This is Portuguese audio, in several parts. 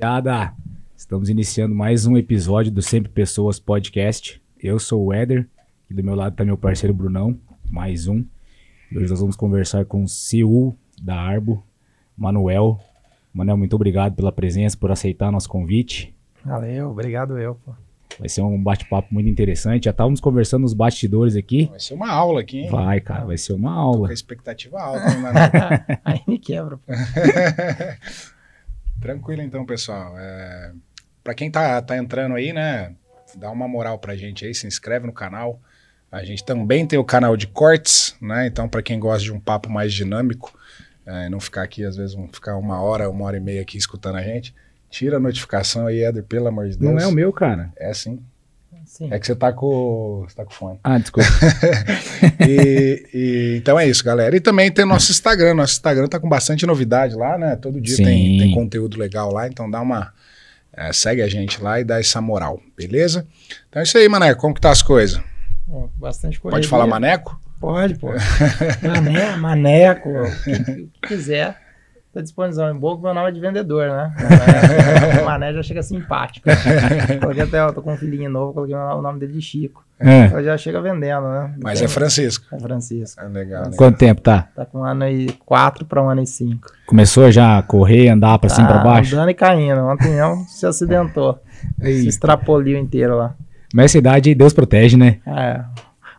Rapaziada, estamos iniciando mais um episódio do Sempre Pessoas Podcast. Eu sou o Éder e do meu lado está meu parceiro Brunão, mais um. E hoje nós vamos conversar com o CEO da Arbo, Manuel. Manuel, muito obrigado pela presença, por aceitar nosso convite. Valeu, obrigado eu, pô. Vai ser um bate-papo muito interessante. Já estávamos conversando nos bastidores aqui. Vai ser uma aula aqui, hein? Vai, cara, vai ser uma Tô com aula. a expectativa alta, hein? Aí me quebra, pô. Tranquilo então, pessoal. É... Para quem tá, tá entrando aí, né, dá uma moral pra gente aí, se inscreve no canal. A gente também tem o canal de cortes, né? Então, para quem gosta de um papo mais dinâmico, é, não ficar aqui, às vezes, um, ficar uma hora, uma hora e meia aqui escutando a gente, tira a notificação aí, Éder, pelo amor de Deus. Não é o meu, cara. É sim. Sim. É que você tá com, você tá com fone. Ah, desculpa. E, e- então é isso, galera. E também tem nosso Instagram. Nosso Instagram tá com bastante novidade lá, né? Todo dia tem, tem conteúdo legal lá, então dá uma. é, segue a gente lá e dá essa moral, beleza? Então é isso aí, Maneco. Como que tá as coisas? Bastante coisa. Pode falar Maneco? Pode, pô. Mané, maneco, o que, o que quiser. Tá disponível. Em boca, meu nome é de vendedor, né? Mané, mané já chega simpático. Coloquei até, ó, tô com um filhinho novo, coloquei o nome dele de Chico. É. Já chega vendendo, né? Mas é Francisco. É Francisco. É legal, né? Quanto tempo tá? Tá com um ano e quatro para um ano e cinco. Começou já a correr, andar pra cima e Tá pra baixo? Andando e caindo. Ontem não se acidentou. Se extrapoliu inteiro lá. Mas essa idade Deus protege, né? É.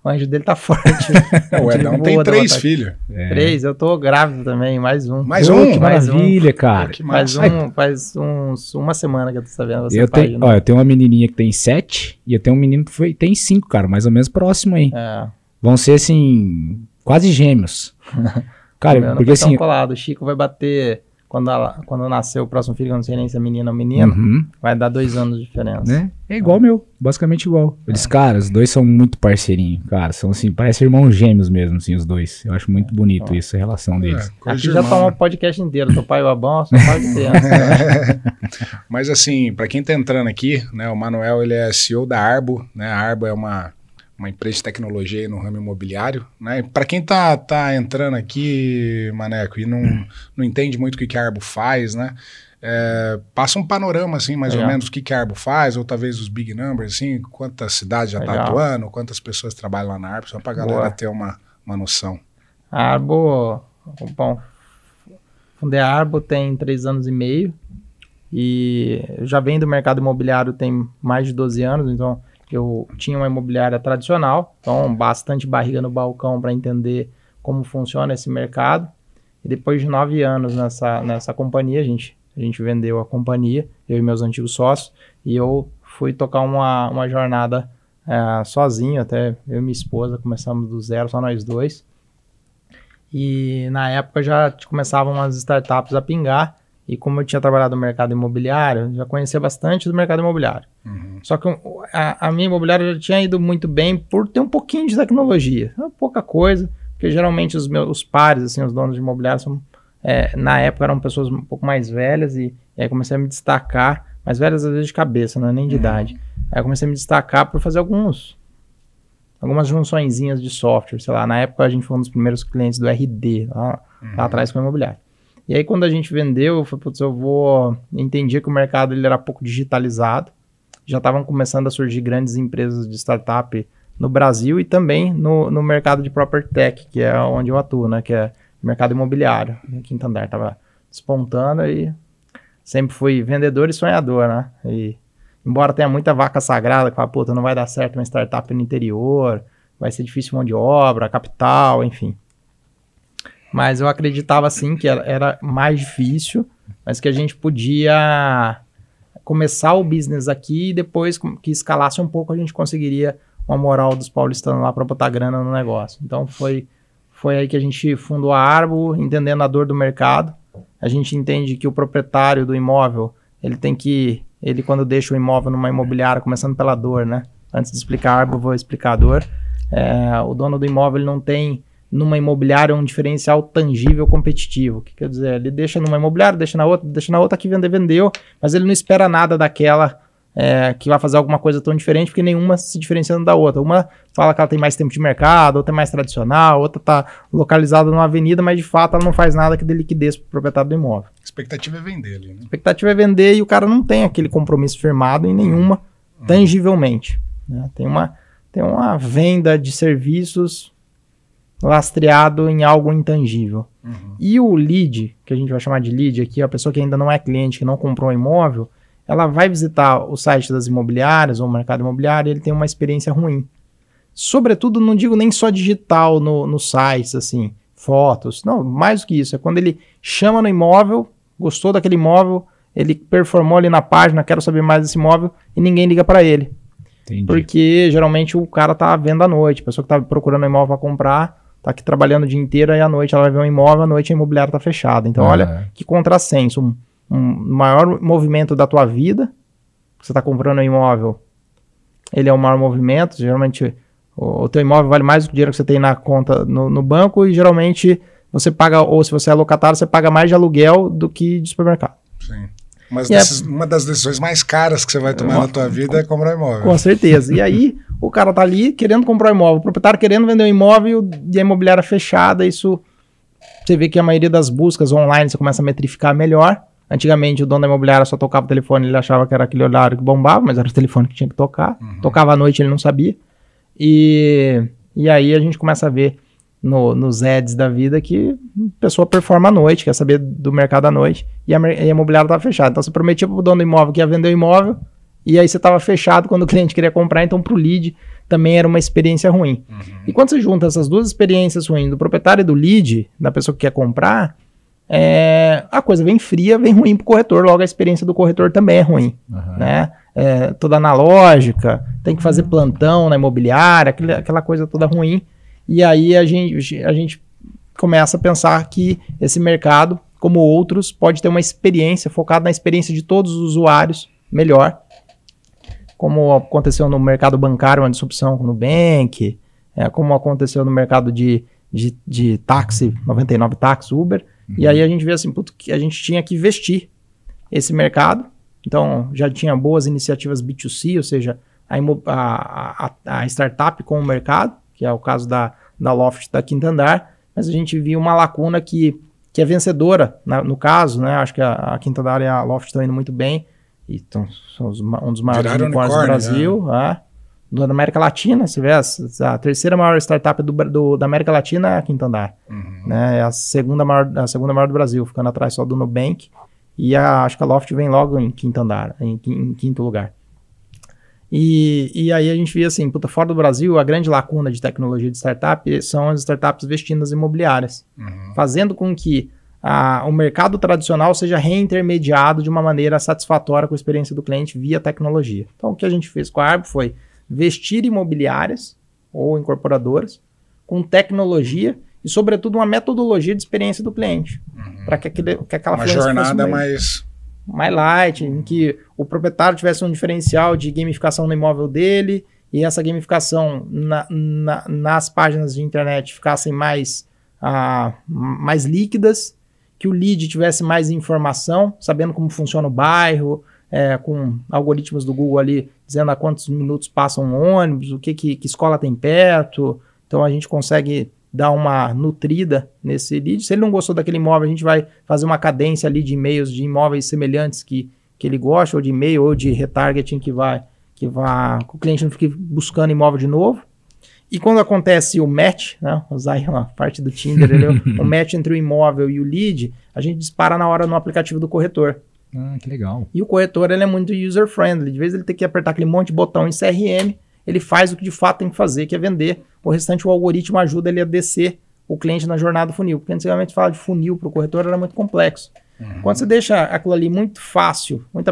O anjo dele tá forte. O Edão Ele tem três filhos. É. Três, eu tô grávido também, mais um. Mais Pô, um? Que Mais um. maravilha, cara. Que Faz, massa. um, faz uns, uma semana que eu tô sabendo. Você Eu pai, tenho, né? ó, eu tenho uma menininha que tem sete e eu tenho um menino que foi, tem cinco, cara, mais ou menos próximo aí. É. Vão ser, assim, quase gêmeos. Cara, porque assim... colado. O Chico vai bater, quando, ela, quando nascer o próximo filho, que eu não sei nem se é menina ou menino, Uhum, vai dar dois anos de diferença. né? É igual o meu, basicamente igual. Eles, cara, os dois são muito parceirinhos, cara. São assim, parecem irmãos gêmeos mesmo, assim, os dois. Eu acho muito bonito isso, a relação deles. É, coisa Aqui de já irmão, toma né? o podcast inteiro. Teu pai é o Abão, seu pai criança. né? Mas assim, para quem tá entrando aqui, né, o Manuel ele é CEO da Arbo, né? A Arbo é uma, uma empresa de tecnologia no ramo imobiliário, né? Para quem tá, tá entrando aqui, Maneco, e não, não entende muito o que, que a Arbo faz, né? é, passa um panorama, assim, mais ou Legal. menos, o que, que a Arbo faz, ou talvez os big numbers, assim, quantas cidades já tá atuando, quantas pessoas trabalham lá na Arbo, só pra galera Boa. ter uma, uma noção. A Arbo, bom, fundei a Arbo tem três anos e meio e já venho do mercado imobiliário tem mais de 12 anos, então eu tinha uma imobiliária tradicional, então bastante barriga no balcão para entender como funciona esse mercado. E depois de nove anos nessa, nessa companhia, a gente, a gente vendeu a companhia, eu e meus antigos sócios, e eu fui tocar uma, uma jornada eh, sozinho, até eu e minha esposa começamos do zero, só nós dois. E na época já começavam umas startups a pingar. E como eu tinha trabalhado no mercado imobiliário, já conhecia bastante do mercado imobiliário. Uhum. Só que a, a minha imobiliária já tinha ido muito bem por ter um pouquinho de tecnologia. É pouca coisa, porque geralmente os meus os pares, assim, os donos de imobiliário, são, é, na época eram pessoas um pouco mais velhas e, e aí comecei a me destacar, mais velhas às vezes de cabeça, não é nem de idade. Aí comecei a me destacar por fazer alguns algumas junçõezinhas de software, sei lá, na época a gente foi um dos primeiros clientes do RD, lá, lá atrás com o imobiliário. E aí quando a gente vendeu, eu falei, putz, eu vou... Entendi que o mercado ele era pouco digitalizado, já estavam começando a surgir grandes empresas de startup no Brasil e também no, no mercado de property tech, que é onde eu atuo, né, que é mercado imobiliário. Em Quinta Andar estava despontando e sempre fui vendedor e sonhador, né, e embora tenha muita vaca sagrada que fala, puta, não vai dar certo uma startup no interior, vai ser difícil mão de obra, capital, enfim. Mas eu acreditava sim que era, mais difícil, mas que a gente podia começar o business aqui e depois que escalasse um pouco a gente conseguiria uma moral dos paulistanos lá para botar grana no negócio. Então foi foi aí que a gente fundou a Arbo, entendendo a dor do mercado. A gente entende que o proprietário do imóvel, ele tem que ele quando deixa o imóvel numa imobiliária, começando pela dor, né? Antes de explicar a Arbo, vou explicar a dor. É, o dono do imóvel não tem numa imobiliária um diferencial tangível competitivo. O que quer dizer? Ele deixa numa imobiliária, deixa na outra, deixa na outra que vender, vendeu, mas ele não espera nada daquela é, que vai fazer alguma coisa tão diferente, porque nenhuma se diferenciando da outra. Uma fala que ela tem mais tempo de mercado, outra é mais tradicional, outra está localizada numa avenida, mas de fato ela não faz nada que dê liquidez para o proprietário do imóvel. A expectativa é vender ali, né? A expectativa é vender e o cara não tem aquele compromisso firmado em nenhuma uhum. tangivelmente. Né? Tem, uma, tem uma venda de serviços lastreado em algo intangível. Uhum. E o lead, que a gente vai chamar de lead aqui, a pessoa que ainda não é cliente, que não comprou um imóvel, ela vai visitar o site das imobiliárias ou o mercado imobiliário e ele tem uma experiência ruim. Sobretudo, não digo nem só digital no, no sites, assim, fotos. Não, mais do que isso. É quando ele chama no imóvel, gostou daquele imóvel, ele performou ali na página, quero saber mais desse imóvel, e ninguém liga para ele. Entendi. Porque geralmente o cara tá vendo à noite, a pessoa que tá procurando um imóvel para comprar, tá aqui trabalhando o dia inteiro, aí à noite ela vai ver um imóvel, à noite a imobiliária tá fechada. Então, olha que contrassenso. Um, um maior movimento da tua vida, você está comprando um imóvel, ele é o maior movimento, geralmente o, o teu imóvel vale mais do que o dinheiro que você tem na conta no, no banco e geralmente você paga, ou se você é locatário, você paga mais de aluguel do que de supermercado. Sim. Mas é, uma das decisões mais caras que você vai tomar uma, na tua vida é comprar um imóvel. Com certeza. E aí, o cara tá ali querendo comprar um imóvel, o proprietário querendo vender um imóvel e a imobiliária fechada, isso você vê que a maioria das buscas online você começa a metrificar melhor. Antigamente o dono da imobiliária só tocava o telefone, ele achava que era aquele horário que bombava, mas era o telefone que tinha que tocar. Uhum. Tocava à noite, ele não sabia. E, e aí a gente começa a ver no, nos ads da vida que a pessoa performa à noite, quer saber do mercado à noite, e a, e a imobiliária estava fechada. Então você prometia para o dono do imóvel que ia vender o imóvel, e aí você estava fechado quando o cliente queria comprar, então para o lead também era uma experiência ruim. Uhum. E quando você junta essas duas experiências ruins, do proprietário e do lead, da pessoa que quer comprar, é, a coisa vem fria, vem ruim para o corretor, logo a experiência do corretor também é ruim. Uhum. Né? É, toda analógica, tem que fazer plantão na imobiliária, aquela, aquela coisa toda ruim. E aí a gente, a gente começa a pensar que esse mercado, como outros, pode ter uma experiência focada na experiência de todos os usuários melhor. Como aconteceu no mercado bancário, uma disrupção com o Nubank, é, como aconteceu no mercado de, de, de táxi, 99 táxi, Uber. Uhum. E aí a gente vê assim, puto, que a gente tinha que investir esse mercado. Então, já tinha boas iniciativas B2C, ou seja, a, a, a, a startup com o mercado, que é o caso da, da Loft da Quinta Andar, mas a gente viu uma lacuna que, que é vencedora, na, no caso, né? Acho que a, a Quinta Andar e a Loft estão indo muito bem, e tão, são os, um dos maiores unicórnios do Brasil. Né? da América Latina, se vê, a, a terceira maior startup do, do, da América Latina é a Quinta Andar. Uhum. Né? É a segunda, maior, a segunda maior do Brasil, ficando atrás só do Nubank. E a, acho que a Loft vem logo em quinto andar, em, em quinto lugar. E, e aí a gente vê assim, puta, fora do Brasil, a grande lacuna de tecnologia de startup são as startups vestindo as imobiliárias, uhum. fazendo com que a, o mercado tradicional seja reintermediado de uma maneira satisfatória com a experiência do cliente via tecnologia. Então, o que a gente fez com a Arbo foi vestir imobiliárias ou incorporadoras com tecnologia e, sobretudo, uma metodologia de experiência do cliente. Uhum. Para que, aquele, que aquela Uma jornada mais... Mais light, em que o proprietário tivesse um diferencial de gamificação no imóvel dele e essa gamificação na, na, nas páginas de internet ficassem mais, uh, mais líquidas, que o lead tivesse mais informação, sabendo como funciona o bairro, é, com algoritmos do Google ali dizendo a quantos minutos passa um ônibus, o que, que, que escola tem perto. Então a gente consegue dar uma nutrida nesse lead. Se ele não gostou daquele imóvel, a gente vai fazer uma cadência ali de e-mails de imóveis semelhantes que, que ele gosta, ou de e-mail, ou de retargeting que vai, que vai, que o cliente não fique buscando imóvel de novo. E quando acontece o match, né, usar uma parte do Tinder, o match entre o imóvel e o lead, a gente dispara na hora no aplicativo do corretor. Ah, que legal. E o corretor ele é muito user-friendly. De vez ele tem que apertar aquele monte de botão em CRM, ele faz o que de fato tem que fazer, que é vender. O restante, o algoritmo ajuda ele a descer o cliente na jornada do funil. Porque antigamente falar de funil para o corretor era muito complexo. Uhum. Quando você deixa aquilo ali muito fácil, muito,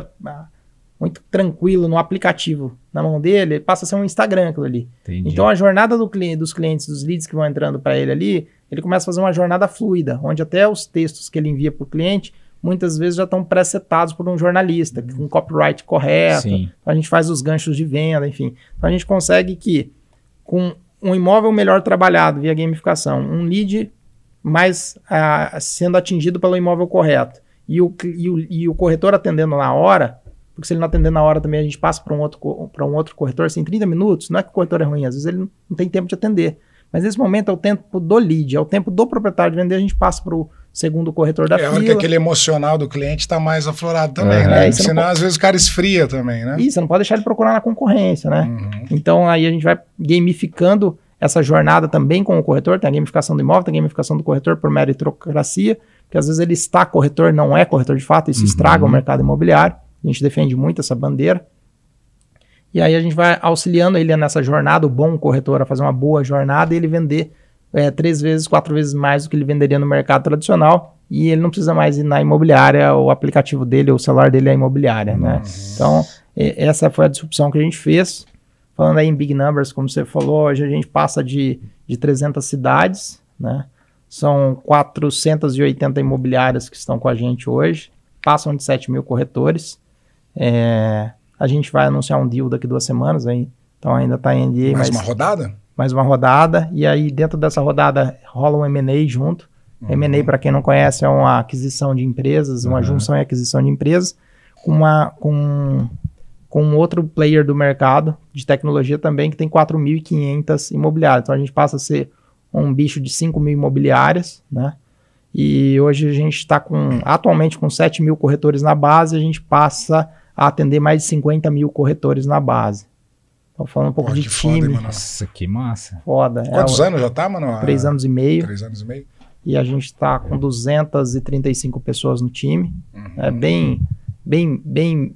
muito tranquilo no aplicativo na mão dele, passa a ser um Instagram aquilo ali. Entendi. Então a jornada do cliente, dos clientes, dos leads que vão entrando para ele ali, ele começa a fazer uma jornada fluida, onde até os textos que ele envia para o cliente muitas vezes já estão pré-setados por um jornalista, com um copyright correto. Sim. Então a gente faz os ganchos de venda, enfim. Então a gente consegue que, com um imóvel melhor trabalhado via gamificação, um lead mais uh, sendo atingido pelo imóvel correto e o, e o, e o corretor atendendo na hora, porque se ele não atender na hora também, a gente passa para um, outro, um outro corretor, assim, 30 minutos, não é que o corretor é ruim, às vezes ele não, não tem tempo de atender. Mas nesse momento é o tempo do lead, é o tempo do proprietário de vender, a gente passa para o segundo corretor da é, fila. É que aquele emocional do cliente está mais aflorado também, é, né? Senão, pode... às vezes, o cara esfria também, né? Isso, você não pode deixar ele procurar na concorrência, né? Uhum. Então, aí a gente vai gamificando essa jornada também com o corretor, tem a gamificação do imóvel, tem a gamificação do corretor por meritocracia, porque às vezes ele está corretor, não é corretor de fato, isso uhum. estraga o mercado imobiliário. A gente defende muito essa bandeira. E aí a gente vai auxiliando ele nessa jornada, o bom corretor a fazer uma boa jornada e ele vender é, três vezes, quatro vezes mais do que ele venderia no mercado tradicional. E ele não precisa mais ir na imobiliária, o aplicativo dele, o celular dele é imobiliária, né? Então, essa foi a disrupção que a gente fez. Falando aí em big numbers, como você falou, hoje a gente passa de, de 300 cidades, né? São 480 imobiliárias que estão com a gente hoje, passam de 7 mil corretores. É, a gente vai anunciar um deal daqui duas semanas, aí, então ainda está em NDA. Mais mas, uma rodada? Mais uma rodada, e aí dentro dessa rodada rola um M&A junto. Uhum. M&A, para quem não conhece, é uma aquisição de empresas, uma uhum. junção e aquisição de empresas, com, uma, com, com outro player do mercado de tecnologia também, que tem 4.500 imobiliárias. Então a gente passa a ser um bicho de 5 mil imobiliárias, né? E hoje a gente está com, atualmente com 7 mil corretores na base, a gente passa a atender mais de 50 mil corretores na base. Então, falando um pouco Pô, de time. Foda, Nossa, que massa. Foda. Quantos é, anos já tá, mano? Três anos e meio. Três anos e meio. E a gente está com 235 pessoas no time. Uhum. É bem, bem, bem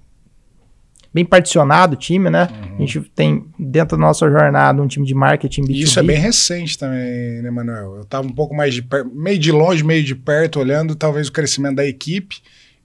bem particionado o time, né? Uhum. A gente tem dentro da nossa jornada um time de marketing B2B. Isso é bem recente também, né, Manuel? Eu estava um pouco mais de per... meio de longe, meio de perto, olhando talvez o crescimento da equipe.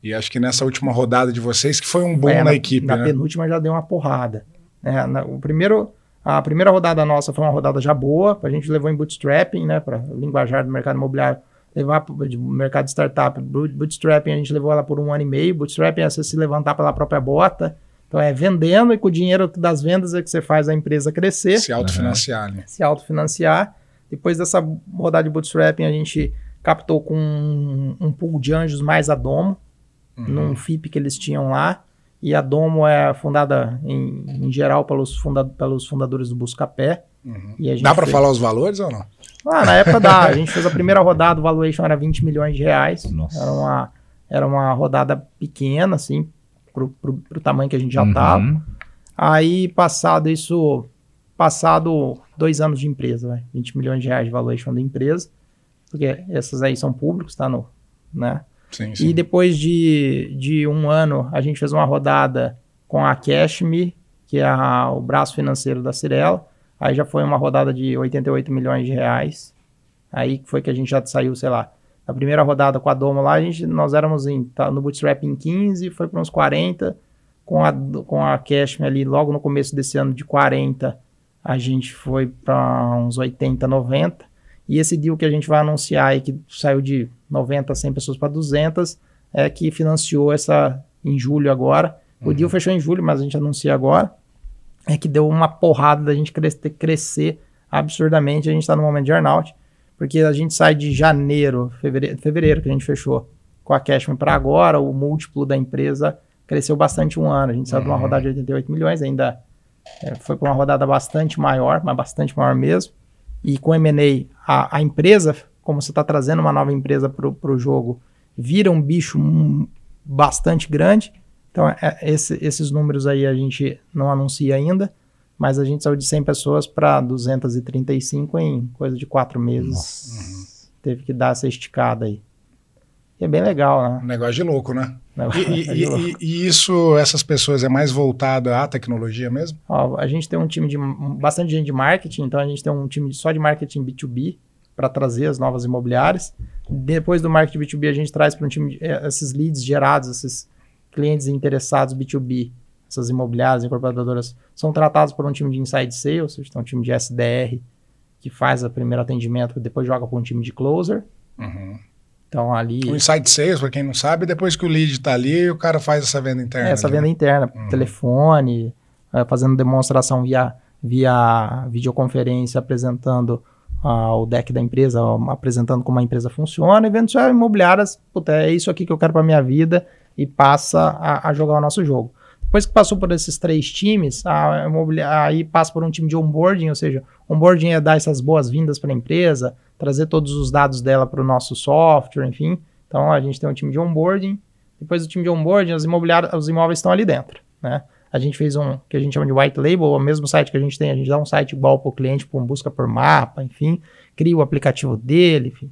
E acho que nessa última rodada de vocês, que foi um bom é, na, na, equipe, na né? penúltima já deu uma porrada. É, na, o primeiro, a primeira rodada nossa foi uma rodada já boa, a gente levou em bootstrapping, né, para linguajar do mercado imobiliário, levar para o mercado de startup, bootstrapping a gente levou ela por um ano e meio, bootstrapping é você se levantar pela própria bota, então é vendendo e com o dinheiro das vendas é que você faz a empresa crescer. Se autofinanciar, né? Se autofinanciar. Depois dessa rodada de bootstrapping, a gente captou com um, um pool de anjos mais a Domo, uhum. num FIP que eles tinham lá. E a Domo é fundada, em, em geral, pelos, funda pelos fundadores do Buscapé. Uhum. Dá para fez... falar os valores ou não? Ah, na época dá. A gente fez a primeira rodada, o valuation era 20 milhões de reais. Nossa. Era uma, era uma rodada pequena, assim, pro, pro, pro tamanho que a gente já estava. Uhum. Aí, passado isso, passado dois anos de empresa, né? 20 milhões de reais de valuation da empresa, porque essas aí são públicos, tá no, né? Sim, sim. E depois de, de um ano, a gente fez uma rodada com a Cashme, que é a, o braço financeiro da Cirela. Aí já foi uma rodada de 88 milhões de reais. Aí foi que a gente já saiu, sei lá, na primeira rodada com a Domo lá, a gente, nós éramos em, tá, no Bootstrap em 15, foi para uns 40. Com a, com a Cashme ali, logo no começo desse ano, de 40, a gente foi para uns 80, 90. E esse deal que a gente vai anunciar aí, que saiu de 90, 100 pessoas para 200, é que financiou essa em julho agora. O uhum. deal fechou em julho, mas a gente anuncia agora. É que deu uma porrada da gente crescer, crescer absurdamente. A gente está no momento de earnout porque a gente sai de janeiro, fevereiro, fevereiro que a gente fechou com a Cashman para agora, o múltiplo da empresa cresceu bastante um ano. A gente saiu uhum. de uma uhum. rodada de 88 milhões, ainda é, foi para uma rodada bastante maior, mas bastante maior mesmo. E com M&A, a, a empresa, como você está trazendo uma nova empresa para o jogo, vira um bicho bastante grande. Então, é, esse, esses números aí a gente não anuncia ainda, mas a gente saiu de 100 pessoas para 235 em coisa de quatro meses. Nossa. Teve que dar essa esticada aí. E é bem legal, né? Um negócio de louco, né? E, e, e, e, isso, essas pessoas, é mais voltado à tecnologia mesmo? Ó, a gente tem um time de bastante gente de marketing, então a gente tem um time só de marketing B2B para trazer as novas imobiliárias. Depois do marketing B2B, a gente traz para um time eh, esses leads gerados, esses clientes interessados B2B essas imobiliárias, incorporadoras, são tratadas por um time de inside sales, ou seja, tem um time de SDR que faz o primeiro atendimento, depois joga para um time de closer. Uhum. Então ali. O inside sales, para quem não sabe, depois que o lead está ali, o cara faz essa venda interna. É, essa venda né? interna, uhum. telefone, é, fazendo demonstração via, via videoconferência, apresentando uh, o deck da empresa, apresentando como a empresa funciona, e vendo se é imobiliárias, puta, é isso aqui que eu quero para minha vida e passa a, a jogar o nosso jogo. Depois que passou por esses três times, a aí passa por um time de onboarding, ou seja, onboarding é dar essas boas-vindas para a empresa, trazer todos os dados dela para o nosso software, enfim. Então a gente tem um time de onboarding. Depois do time de onboarding, os, os imóveis estão ali dentro, né? A gente fez um que a gente chama de white label, o mesmo site que a gente tem, a gente dá um site igual para o cliente, com busca por mapa, enfim, cria o aplicativo dele, enfim.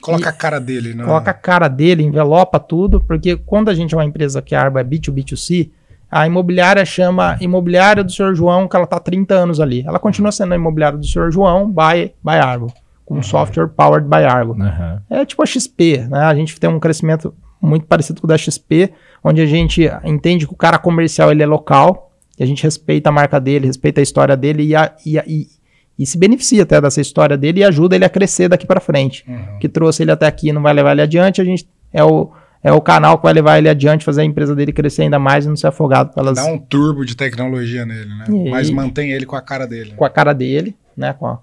Coloca e a cara dele, né? Coloca a cara dele, envelopa tudo, porque quando a gente é uma empresa que a Arba é B2B2C, a imobiliária chama imobiliária do Sr. João, que ela está há 30 anos ali. Ela continua sendo a imobiliária do Sr. João by, by Argo, com uhum. software powered by Argo. Uhum. É tipo a XP, né? A gente tem um crescimento muito parecido com o da XP, onde a gente entende que o cara comercial ele é local, e a gente respeita a marca dele, respeita a história dele e, a, e, a, e, e se beneficia até dessa história dele e ajuda ele a crescer daqui para frente. Uhum. Que trouxe ele até aqui não vai levar ele adiante, a gente é o, é o canal que vai levar ele adiante, fazer a empresa dele crescer ainda mais e não ser afogado pelas... Dá um turbo de tecnologia nele, né? E... Mas mantém ele com a cara dele. Né? Com a cara dele, né? Com a,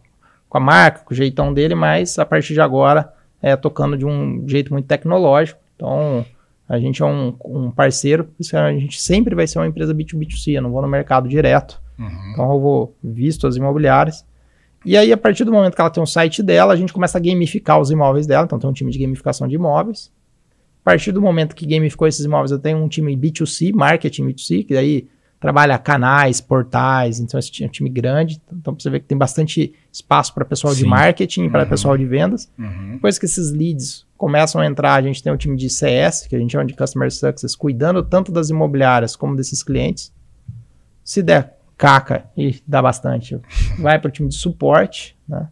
com a marca, com o jeitão dele, mas a partir de agora é tocando de um jeito muito tecnológico. Então, a gente é um, um parceiro, a gente sempre vai ser uma empresa B2B2C, eu não vou no mercado direto. Uhum. Então, eu vou visto as imobiliárias. E aí, a partir do momento que ela tem um site dela, a gente começa a gamificar os imóveis dela. Então, tem um time de gamificação de imóveis. A partir do momento que gamificou esses imóveis, eu tenho um time B2C, marketing B2C, que daí trabalha canais, portais, então esse é um time grande. Então, você vê que tem bastante espaço para pessoal Sim. de marketing, para uhum. pessoal de vendas. Uhum. Depois que esses leads começam a entrar, a gente tem o um time de CS, que a gente chama de Customer Success, cuidando tanto das imobiliárias como desses clientes. Se der caca, e dá bastante, vai para o time de suporte, né?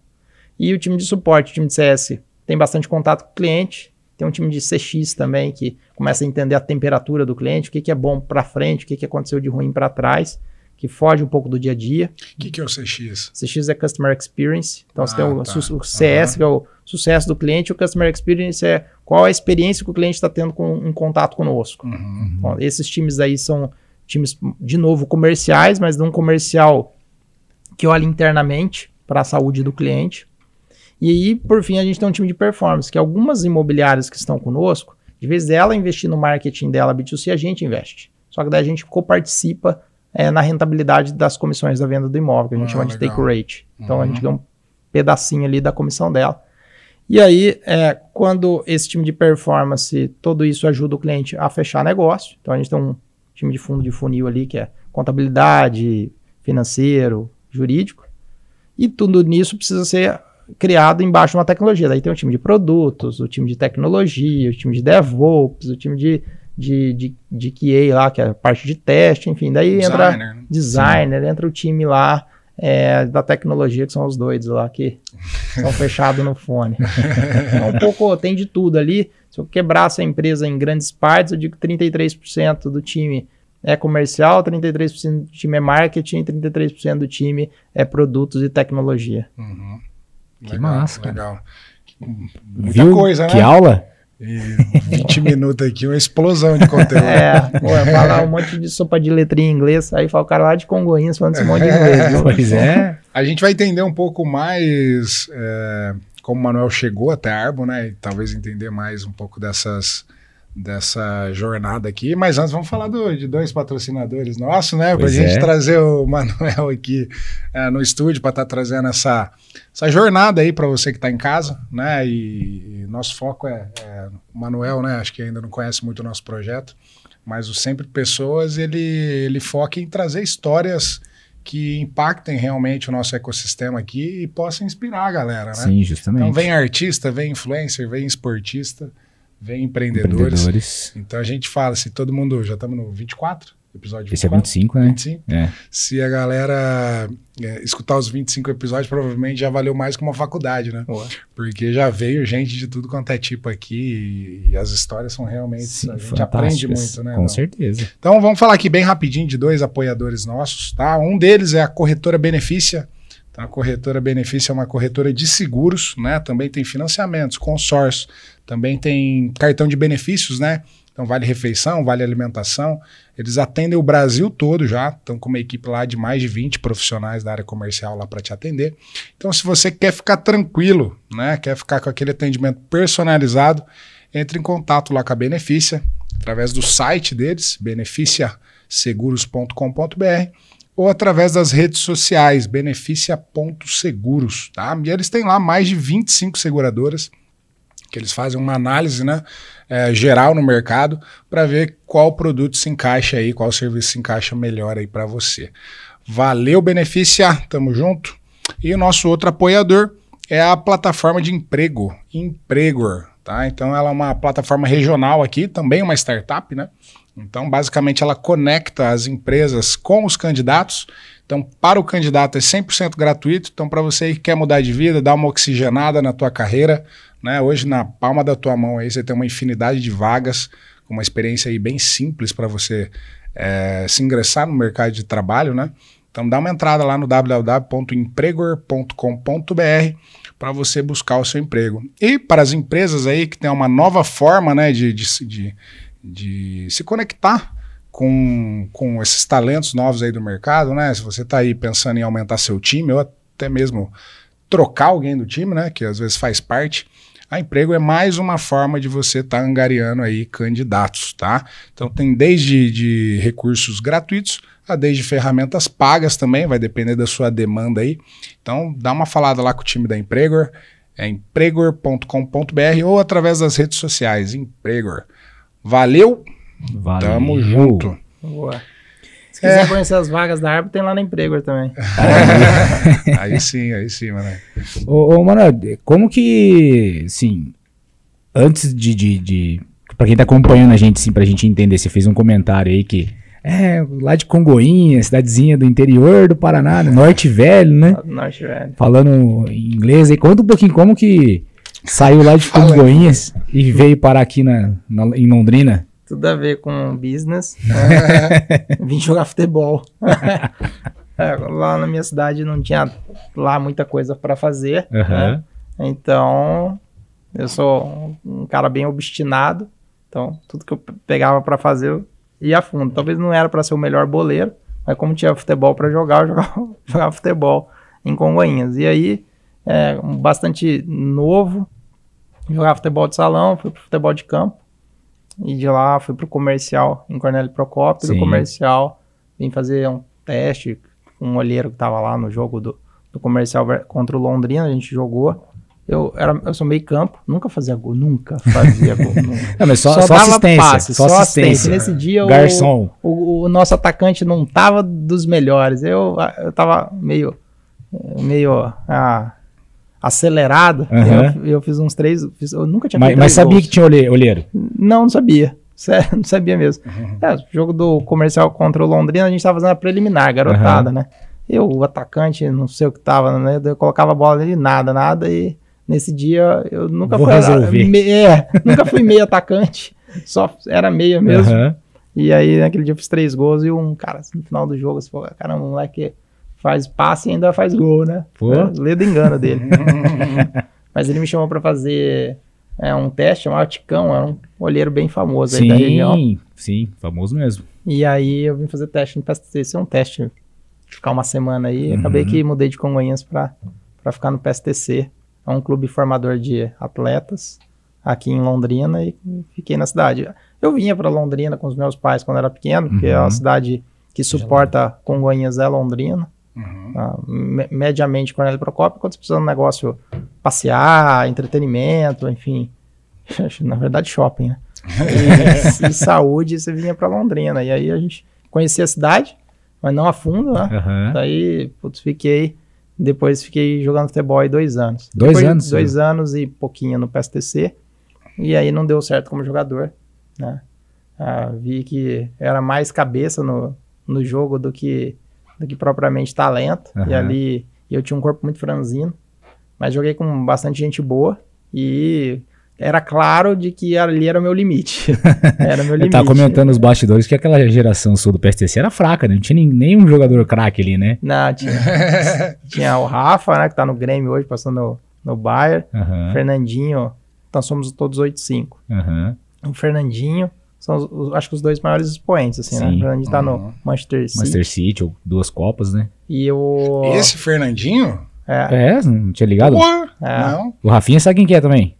E o time de suporte, o time de CS, tem bastante contato com o cliente. Tem um time de CX também que começa a entender a temperatura do cliente, o que, que é bom para frente, o que, que aconteceu de ruim para trás que foge um pouco do dia a dia. O que, que, é o CX? CX é Customer Experience. Então, ah, você tem o, tá. o CS, uhum. que é o sucesso do cliente, o Customer Experience é qual a experiência que o cliente está tendo com, em contato conosco. Uhum. Então, esses times aí são times, de novo, comerciais, mas de um comercial que olha internamente para a saúde do cliente. E aí, por fim, a gente tem um time de performance, que algumas imobiliárias que estão conosco, de vez dela investir no marketing dela B2C, a gente investe. Só que daí a gente coparticipa é, na rentabilidade das comissões da venda do imóvel, que a gente ah, chama legal. de take rate. Então uhum. a gente ganha um pedacinho ali da comissão dela. E aí, é, quando esse time de performance, todo isso ajuda o cliente a fechar negócio. Então a gente tem um time de fundo de funil ali que é contabilidade, financeiro, jurídico. E tudo nisso precisa ser criado embaixo de uma tecnologia. Daí tem o time de produtos, o time de tecnologia, o time de DevOps, o time de de, de, de QA lá, que é a parte de teste, enfim. Daí designer, entra né? designer, Sim. entra o time lá é, da tecnologia, que são os doidos lá que são fechados no fone. Então, um pouco, tem de tudo ali. Se eu quebrasse a empresa em grandes partes, eu digo que 33% do time é comercial, 33% do time é marketing, 33% do time é produtos e tecnologia. Uhum. Que massa, legal. Muita Viu? coisa, né? Que aula? E 20 minutos aqui, uma explosão de conteúdo. É, pô, falar um monte de sopa de letrinha em inglês, aí fala o cara lá de Congonhas falando esse monte de inglês. Viu? Pois é. A gente vai entender um pouco mais é, como o Manuel chegou até a Arbo, né? E talvez entender mais um pouco dessas dessa jornada aqui. Mas antes vamos falar do, de dois patrocinadores nossos, né? Para a gente é. trazer o Manuel aqui é, no estúdio para estar tá trazendo essa, essa jornada aí para você que está em casa, né? E, e nosso foco é, é, o Manuel, né? Acho que ainda não conhece muito o nosso projeto, mas o Sempre Pessoas ele, ele foca em trazer histórias que impactem realmente o nosso ecossistema aqui e possam inspirar a galera, né? Sim, justamente. Então vem artista, vem influencer, vem esportista vem empreendedores. empreendedores. Então a gente fala, se todo mundo, já estamos no 24, episódio 24. Esse é 25, né? 25. É. Se a galera é, escutar os 25 episódios, provavelmente já valeu mais que uma faculdade, né? Porque já veio gente de tudo quanto é tipo aqui e, e as histórias são realmente. Sim, a gente aprende muito, né? Com não? certeza. Então vamos falar aqui bem rapidinho de dois apoiadores nossos, tá? Um deles é a corretora Benefícia. Então, a corretora Benefício é uma corretora de seguros, né? Também tem financiamentos, consórcio, também tem cartão de benefícios, né? Então, vale refeição, vale alimentação. Eles atendem o Brasil todo já, estão com uma equipe lá de mais de 20 profissionais da área comercial lá para te atender. Então, se você quer ficar tranquilo, né? Quer ficar com aquele atendimento personalizado, entre em contato lá com a Benefícia. através do site deles, beneficiaseguros.com.br, ou através das redes sociais, beneficia.seguros, tá? E eles têm lá mais de 25 seguradoras, que eles fazem uma análise né, é, geral no mercado para ver qual produto se encaixa aí, qual serviço se encaixa melhor aí para você. Valeu, Beneficia, tamo junto. E o nosso outro apoiador é a plataforma de emprego, Empregor, tá? Então ela é uma plataforma regional aqui, também uma startup, né? Então, basicamente, ela conecta as empresas com os candidatos. Então, para o candidato é 100% gratuito. Então, para você que quer mudar de vida, dar uma oxigenada na tua carreira, né? Hoje, na palma da tua mão, aí, você tem uma infinidade de vagas, uma experiência aí bem simples para você é, se ingressar no mercado de trabalho, né? Então, dá uma entrada lá no www.empregor.com.br para você buscar o seu emprego. E para as empresas aí que tem uma nova forma né, de, de, de de se conectar com, com esses talentos novos aí do mercado, né? Se você está aí pensando em aumentar seu time ou até mesmo trocar alguém do time, né? Que às vezes faz parte. A emprego é mais uma forma de você estar tá angariando aí candidatos, tá? Então tem desde de recursos gratuitos a desde ferramentas pagas também, vai depender da sua demanda aí. Então dá uma falada lá com o time da Empregor, é empregor.com.br ou através das redes sociais, Empregor. Valeu. Valeu. Tamo junto. Boa. Se quiser é. conhecer as vagas da árvore, tem lá na Emprego também. aí sim, aí sim, mano. Ô, ô, mano, como que, sim, antes de, de, de para quem tá acompanhando a gente, sim, pra gente entender, você fez um comentário aí que é, lá de Congoinha, cidadezinha do interior do Paraná, Norte Velho, né? Norte Velho. Falando em inglês aí, conta um pouquinho como que Saiu lá de Congonhas e veio parar aqui na, na, em Londrina. Tudo a ver com business. Vim jogar futebol. é, lá na minha cidade não tinha lá muita coisa para fazer. Uhum. Né? Então, eu sou um cara bem obstinado. Então, tudo que eu pegava para fazer, eu ia a fundo. Talvez não era para ser o melhor boleiro, mas como tinha futebol para jogar, eu jogava, jogava futebol em Congonhas. E aí, é, bastante novo, Jogava futebol de salão, fui pro futebol de campo. E de lá fui pro comercial em Cornélio Procópio. Do comercial vim fazer um teste com um olheiro que tava lá no jogo do, do comercial contra o Londrina. A gente jogou. Eu, era, eu sou meio campo, nunca fazia gol, nunca fazia gol. Nunca. Não, mas só, só, só assistência. Passe, só, assistência. Nesse dia Garçom. O, o, o, nosso atacante não tava dos melhores. Eu, eu tava meio. meio. Ah, acelerado. Uhum. Eu, eu, fiz uns três. Fiz, eu nunca tinha Mas, mas sabia gols. que tinha olheiro? Não, não sabia. Sério, não sabia mesmo. Uhum. É, jogo do comercial contra o Londrina, a gente tava fazendo a preliminar, garotada, uhum. né? Eu, o atacante, não sei o que tava, né? Eu colocava a bola nele, nada, nada, e nesse dia eu nunca Vou fui. Resolver. Me, é, nunca fui meio atacante, só era meia mesmo. Uhum. E aí, naquele dia, eu fiz três gols e um cara, assim, no final do jogo, você falou, caramba, moleque faz passe e ainda faz gol, né? Pô. É, ledo engano dele. Mas ele me chamou para fazer é, um teste, um Ticão, era um olheiro bem famoso sim, aí da região. Sim, sim, famoso mesmo. E aí eu vim fazer teste no PSTC, esse é um teste, ficar uma semana aí, uhum. acabei que mudei de Congonhas para ficar no PSTC, é um clube formador de atletas aqui em Londrina e fiquei na cidade. Eu vinha para Londrina com os meus pais quando era pequeno, porque é uma uhum. cidade que suporta Congonhas é Londrina. Uhum. Me mediamente Cornélio Procópio, quando você precisa de um negócio passear, entretenimento, enfim. Na verdade, shopping, né? e, e, saúde, você vinha para Londrina. E aí a gente conhecia a cidade, mas não a fundo, né? Uhum. Daí, putz, fiquei. Depois fiquei jogando futebol aí dois anos. Dois depois, anos? Dois anos e pouquinho no PSTC. E aí não deu certo como jogador, né? Ah, vi que era mais cabeça no, no jogo do que do que propriamente talento. Uhum. E ali eu tinha um corpo muito franzino, mas joguei com bastante gente boa e era claro de que ali era o meu limite. Era meu limite. tá comentando os bastidores que aquela geração sul do PSTC era fraca, né? Não tinha nenhum jogador craque ali, né? Não, tinha. tinha o Rafa, né? Que tá no Grêmio hoje, passando no, no Bayern. Uhum. Fernandinho. Então somos todos 8-5. Uhum. O Fernandinho são, os, acho que os dois maiores expoentes, assim, né? Sim. né? O Fernandinho tá no uhum. Manchester City. Manchester City, ou duas Copas, né? E o... Esse Fernandinho? É. É, não tinha ligado? Porra, é. não. O Rafinha sabe quem que é também?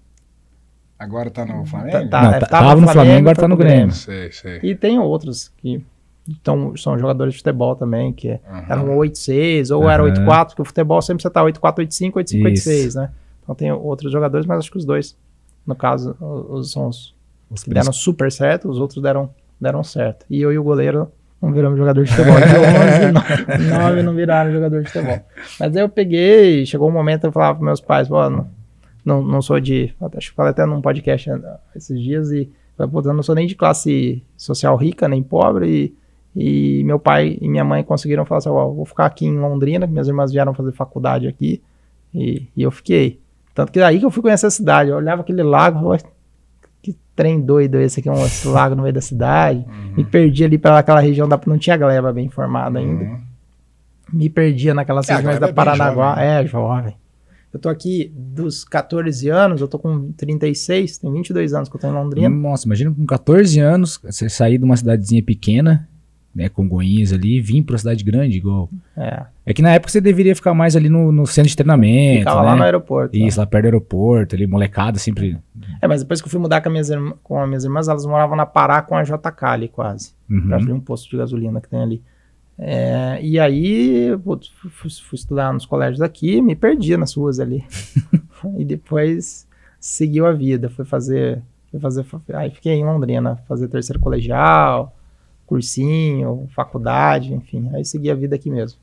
Agora tá no Flamengo? Tá, Não, é, tá- tava tava no Flamengo, agora foi tá no pro Grêmio. Sei, sei. E tem outros que então, são jogadores de futebol também, que Aham. eram 8-6 ou era Aham. 8-4, porque o futebol sempre você tá 8-4, 8-5, 8-5, Isso. 8-6, né? Então tem outros jogadores, mas acho que os dois, no caso, os, são os Os que deram super certo, os outros deram, deram certo. E eu e o goleiro não viramos jogador de futebol. De 11, 9 não viraram jogador de futebol. Mas aí eu peguei, chegou um momento eu falava para meus pais, pô, não, não, não sou de. Acho que falei até num podcast né, esses dias e falei, pô, eu não sou nem de classe social rica, nem pobre. E, e meu pai e minha mãe conseguiram falar assim: ó, vou ficar aqui em Londrina, que minhas irmãs vieram fazer faculdade aqui. E, e eu fiquei. Tanto que daí que eu fui conhecer a cidade. Eu olhava aquele lago, falava, que trem doido esse aqui, um esse lago no meio da cidade. Me perdi ali pela aquela região, da, não tinha gleba bem formada ainda. Uhum. Me perdia naquelas É, a regiões da é Paranaguá. jovem. É, jovem. Eu tô aqui dos 14 anos, eu tô com 36, tem 22 anos que eu tô em Londrina. Nossa, imagina com 14 anos, você sair de uma cidadezinha pequena, né, Congonhas ali, vir pra uma cidade grande, igual. É, É que na época você deveria ficar mais ali no, no centro de treinamento, ficava né? lá no aeroporto. Isso, lá perto do aeroporto, ali, molecada sempre. É, mas depois que eu fui mudar com, as minhas irmã- com as minhas irmãs, elas moravam na Pará com a JK ali quase. Uhum. perto de um posto de gasolina que tem ali. É, e aí, putz, fui, fui- estudar nos colégios aqui, me perdi nas ruas ali. e depois seguiu a vida, fui fazer, fui fazer, aí fiquei em Londrina, fazer terceiro colegial, cursinho, faculdade, enfim, aí segui a vida aqui mesmo.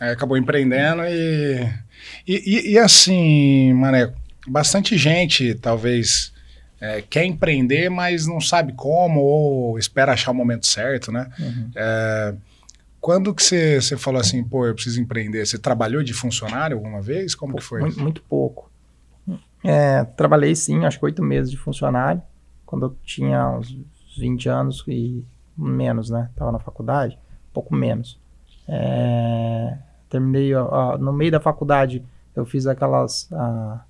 Aí acabou empreendendo e, e, e- e assim, Mané, bastante gente talvez é, quer empreender, mas não sabe como ou espera achar o momento certo, né? Uhum. É, quando que você você falou assim, pô, eu preciso empreender? Você trabalhou de funcionário alguma vez? Como que foi? Muito, muito pouco. É, trabalhei sim, acho que oito meses de funcionário, quando eu tinha uns 20 anos e menos, né? Tava na faculdade, um pouco menos. É, terminei, ó, no meio da faculdade, eu fiz aquelas. ah,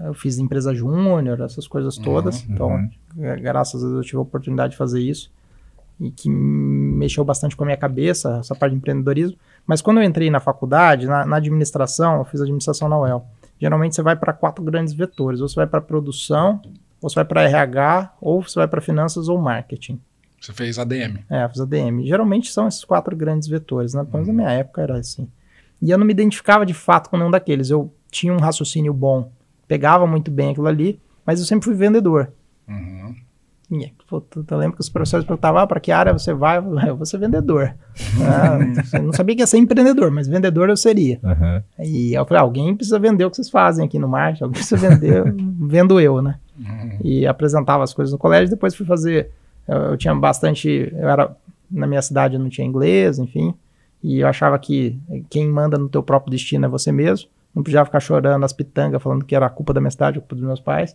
eu fiz empresa júnior, essas coisas todas. Uhum, então, uhum. gra- graças a Deus, eu tive a oportunidade de fazer isso. E que mexeu bastante com a minha cabeça, essa parte de empreendedorismo. Mas quando eu entrei na faculdade, na, na administração, eu fiz administração na UEL. Geralmente você vai para quatro grandes vetores: ou você vai para produção, ou você vai para RH, ou você vai para finanças ou marketing. Você fez ADM. É, eu fiz ADM. Geralmente são esses quatro grandes vetores, né? Pelo menos na minha época era assim. E eu não me identificava de fato com nenhum daqueles. Eu tinha um raciocínio bom, pegava muito bem aquilo ali, mas eu sempre fui vendedor. Uhum. E, pô, tu- tu lembra que os professores perguntavam, ah, para que área você vai? Eu vou ser vendedor. Ah, eu não sabia que ia ser empreendedor, mas vendedor eu seria. Aham. E eu falei, ah, alguém precisa vender o que vocês fazem aqui no marketing, alguém precisa vender, vendo eu, né? Uhum. E apresentava as coisas no colégio, depois fui fazer, eu, eu tinha bastante, eu era, na minha cidade eu não tinha inglês, enfim, e eu achava que quem manda no teu próprio destino é você mesmo, não podia ficar chorando as pitangas, falando que era a culpa da minha cidade, a culpa dos meus pais,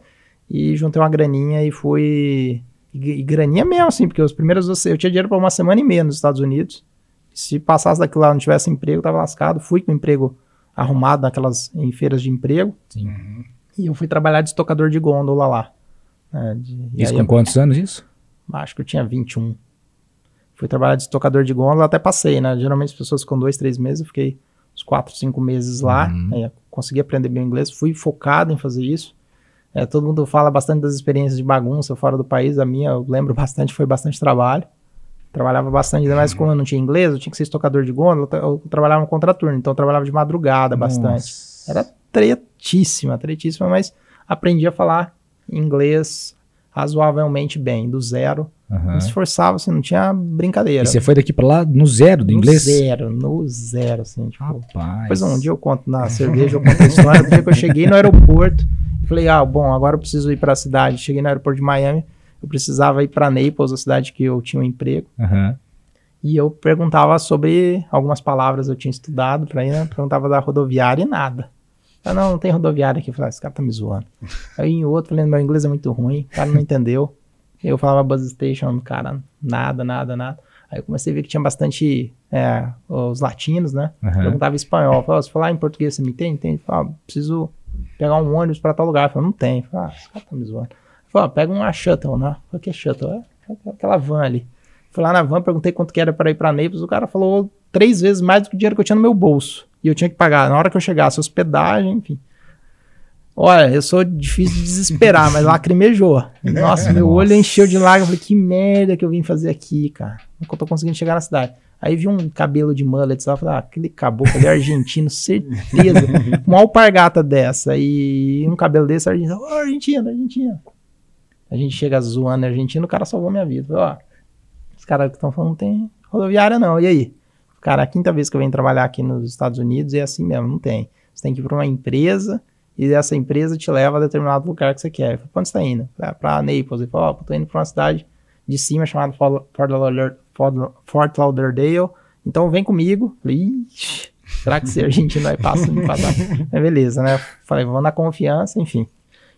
e juntei uma graninha e fui, e, graninha mesmo, assim, porque os primeiros, eu tinha dinheiro para uma semana e meia nos Estados Unidos, se passasse daquilo lá e não tivesse emprego, eu tava lascado, fui com emprego arrumado naquelas, em feiras de emprego, Sim. E eu fui trabalhar de estocador de gôndola lá. né, de- Isso aí com quantos anos isso? Acho que eu tinha 21. Fui trabalhar de estocador de gôndola, até passei, né? Geralmente as pessoas ficam dois, três meses, eu fiquei uns quatro, cinco meses lá, Uhum. consegui aprender bem inglês, fui focado em fazer isso. É, todo mundo fala bastante das experiências de bagunça fora do país, a minha eu lembro bastante, foi bastante trabalho. Trabalhava bastante, ainda mais como eu não tinha inglês, eu tinha que ser estocador de gôndola, eu trabalhava no contraturno, então eu trabalhava de madrugada bastante. Nossa. Era tretíssima, tretíssima, mas aprendi a falar inglês razoavelmente bem, do zero. Aham. Me esforçava, assim, não tinha brincadeira. E você foi daqui pra lá no zero do no inglês? zero, no zero, assim, tipo. Rapaz. Depois um dia eu conto na cerveja, eu conto a história do dia que eu cheguei no aeroporto falei, ah, bom, agora eu preciso ir para a cidade. Cheguei no aeroporto de Miami, eu precisava ir para Naples, a cidade que eu tinha um emprego. Aham. E eu perguntava sobre algumas palavras eu tinha estudado para ir, né? Perguntava da rodoviária e nada. Ah, não, não tem rodoviária aqui. Eu falei, ah, esse cara tá me zoando. Aí em outro, falei, meu inglês é muito ruim, o cara não entendeu. Eu falava bus station, cara, nada, nada, nada. Aí eu comecei a ver que tinha bastante é, os latinos, né? Aham. Perguntava espanhol. Eu falava, se falar em português, você me entende? Entende? Eu falava, "Ah, preciso pegar um ônibus para tal lugar. Eu falava, não tem. Eu falava, ah, esse cara tá me zoando. Eu falava, pega uma shuttle, né? Eu falei, que é shuttle? É aquela van ali. Fui lá na van, perguntei quanto que era para ir para Naples. O cara falou três vezes mais do que o dinheiro que eu tinha no meu bolso. E eu tinha que pagar na hora que eu chegasse, hospedagem, enfim. Olha, eu sou difícil de desesperar, mas lacrimejou. Nossa, meu olho encheu de lágrimas. Eu falei, que merda que eu vim fazer aqui, cara. Nunca tô conseguindo chegar na cidade. Aí vi um cabelo de mullet lá, falei, ah, aquele caboclo ali é argentino, certeza. Uma alpargata dessa e um cabelo desse argentino. Ô, oh, Argentina, Argentina. A gente chega zoando argentino, o cara salvou minha vida. Falei, ó, os caras que estão falando não tem rodoviária não, e aí? Cara, a quinta vez que eu venho trabalhar aqui nos Estados Unidos é assim mesmo, não tem. Você tem que ir para uma empresa e essa empresa te leva a determinado lugar que você quer. Falei, pra onde você tá indo? Ah, para Naples. Ele falou, ó, oh, tô indo para uma cidade de cima chamada Fort, Lauderdale. Então vem comigo. Falei, será que se a gente vai passar? me passar? Mas beleza, né? Falei, vamos na confiança, enfim.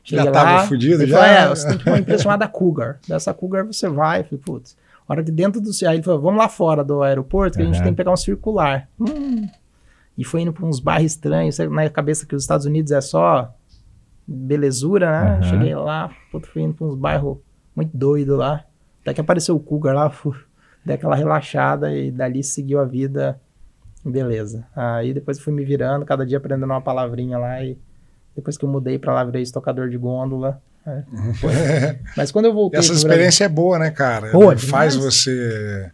Cheguei já tava fudido, já? é, você tem que uma empresa chamada Cougar. Dessa Cougar você vai, falei, putz, hora que dentro do... Aí ele falou, vamos lá fora do aeroporto que uhum. a gente tem que pegar um circular. Hum. E foi indo para uns bairros estranhos, na cabeça que os Estados Unidos é só belezura, né? Uhum. Cheguei lá, puto, fui indo para uns bairros muito doido lá. Até que apareceu o Cougar lá, dei aquela relaxada e dali seguiu a vida. Beleza. Aí depois fui me virando, cada dia aprendendo uma palavrinha lá e depois que eu mudei para lá, virei estocador de gôndola. É, Mas quando eu voltei. Essa experiência Brasil... é boa, né, cara? Boa, Faz você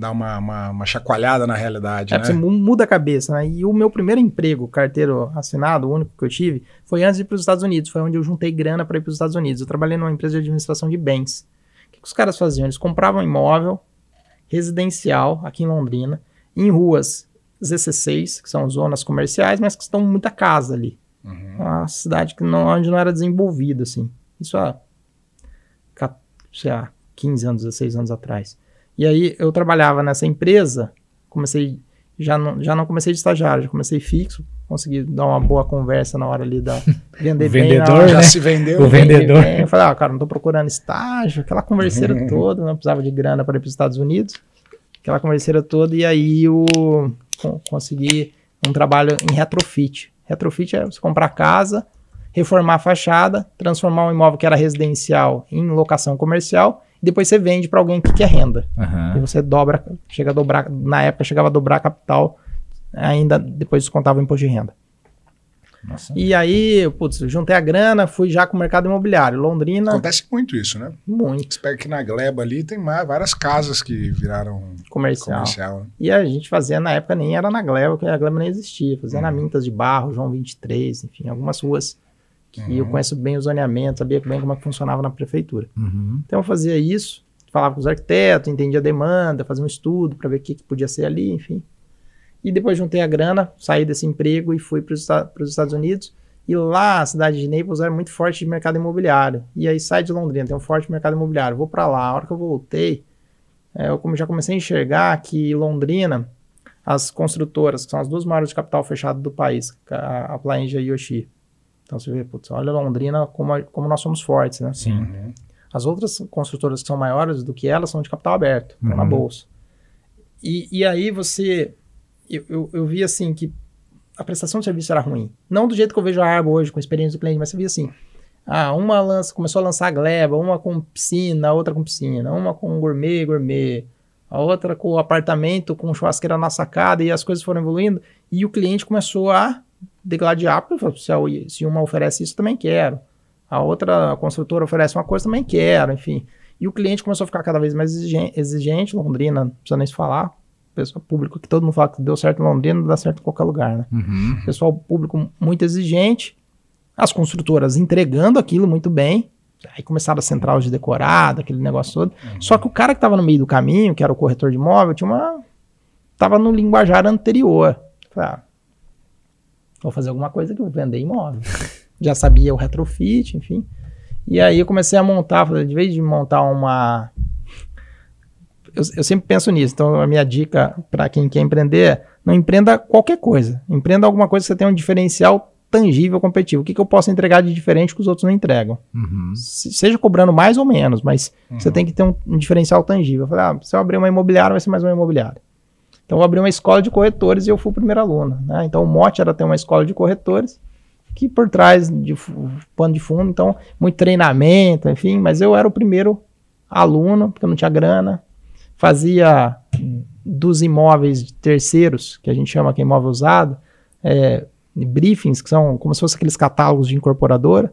dar uma, uma, uma, chacoalhada na realidade. É, né? você muda a cabeça, né? E o meu primeiro emprego, carteiro assinado, o único que eu tive, foi antes de ir para os Estados Unidos. Foi onde eu juntei grana para ir para os Estados Unidos. Eu trabalhei numa empresa de administração de bens. O que, que os caras faziam? Eles compravam imóvel residencial aqui em Londrina, em ruas ZC6, que são zonas comerciais, mas que estão muita casa ali. Uhum. Uma cidade que não, onde não era desenvolvida, assim. Isso há, sei lá, 15 anos, 16 anos atrás. E aí eu trabalhava nessa empresa, comecei, já não, já não comecei de estagiário, já comecei fixo, consegui dar uma boa conversa na hora ali da vender o vendedor, bem, já né? se vendeu. O vendedor. Bem. Eu falei, ah, cara, não tô procurando estágio, aquela converseira uhum. toda, não precisava de grana para ir para os Estados Unidos, aquela converseira toda, e aí eu consegui um trabalho em retrofit. Retrofit é você comprar casa, reformar a fachada, transformar um imóvel que era residencial em locação comercial, e depois você vende para alguém que quer renda. Uhum. E você dobra, chega a dobrar, na época chegava a dobrar a capital, ainda depois descontava o imposto de renda. Nossa. E aí, putz, juntei a grana, fui já com o mercado imobiliário. Londrina. Acontece muito isso, né? Muito. Espero que na Gleba ali tem mais, várias casas que viraram comercial. comercial né? E a gente fazia na época nem era na Gleba, porque a Gleba nem existia. Fazia uhum. na Mintas de Barro, João 23, enfim, algumas ruas que uhum. eu conheço bem o zoneamento, sabia bem como é que funcionava na prefeitura. Uhum. Então eu fazia isso, falava com os arquitetos, entendia a demanda, fazia um estudo para ver o que, que podia ser ali, enfim. E depois juntei a grana, saí desse emprego e fui para os Estados Unidos. E lá, a cidade de Naples era muito forte de mercado imobiliário. E aí sai de Londrina, tem um forte mercado imobiliário. Vou para lá. A hora que eu voltei, é, eu já comecei a enxergar que Londrina, as construtoras, que são as duas maiores de capital fechado do país, a, a Plainja e a Yoshi. Então você vê, putz, olha Londrina como, como nós somos fortes, né? Sim. Uhum. As outras construtoras que são maiores do que elas são de capital aberto, uhum. na bolsa. E, e aí você eu, eu, eu vi assim que a prestação de serviço era ruim. Não do jeito que eu vejo a Arbo hoje, com a experiência do cliente, mas você via assim. Ah, uma lança, começou a lançar a gleba, uma com piscina, a outra com piscina, uma com gourmet, gourmet, a outra com apartamento, com churrasqueira na sacada, e as coisas foram evoluindo, e o cliente começou a degladiar, se, se uma oferece isso, também quero. A outra a construtora oferece uma coisa, também quero, enfim. E o cliente começou a ficar cada vez mais exigente, Londrina, não precisa nem se falar, pessoal público que todo mundo fala que deu certo em Londrina, dá certo em qualquer lugar, né? Uhum. Pessoal público muito exigente, as construtoras entregando aquilo muito bem, aí começaram a central de decorado, aquele negócio todo. Uhum. Só que o cara que estava no meio do caminho, que era o corretor de imóvel, tinha uma tava no linguajar anterior. Falei, ah, vou fazer alguma coisa que eu vou vender imóvel. Já sabia o retrofit, enfim. E aí eu comecei a montar, de vez de montar uma eu, eu, sempre penso nisso. Então, a minha dica para quem quer empreender é não empreenda qualquer coisa. Empreenda alguma coisa que você tenha um diferencial tangível, competitivo. O que, que eu posso entregar de diferente que os outros não entregam? Uhum. seja cobrando mais ou menos, mas uhum. você tem que ter um, um diferencial tangível. Eu falei, ah, se eu abrir uma imobiliária, vai ser mais uma imobiliária. Então, eu abri uma escola de corretores e eu fui o primeiro aluno. Né? Então, o mote era ter uma escola de corretores que por trás de pano de fundo, então, muito treinamento, enfim, mas eu era o primeiro aluno, porque eu não tinha grana, fazia dos imóveis terceiros, que a gente chama que é imóvel usado, é, briefings, que são como se fossem aqueles catálogos de incorporadora,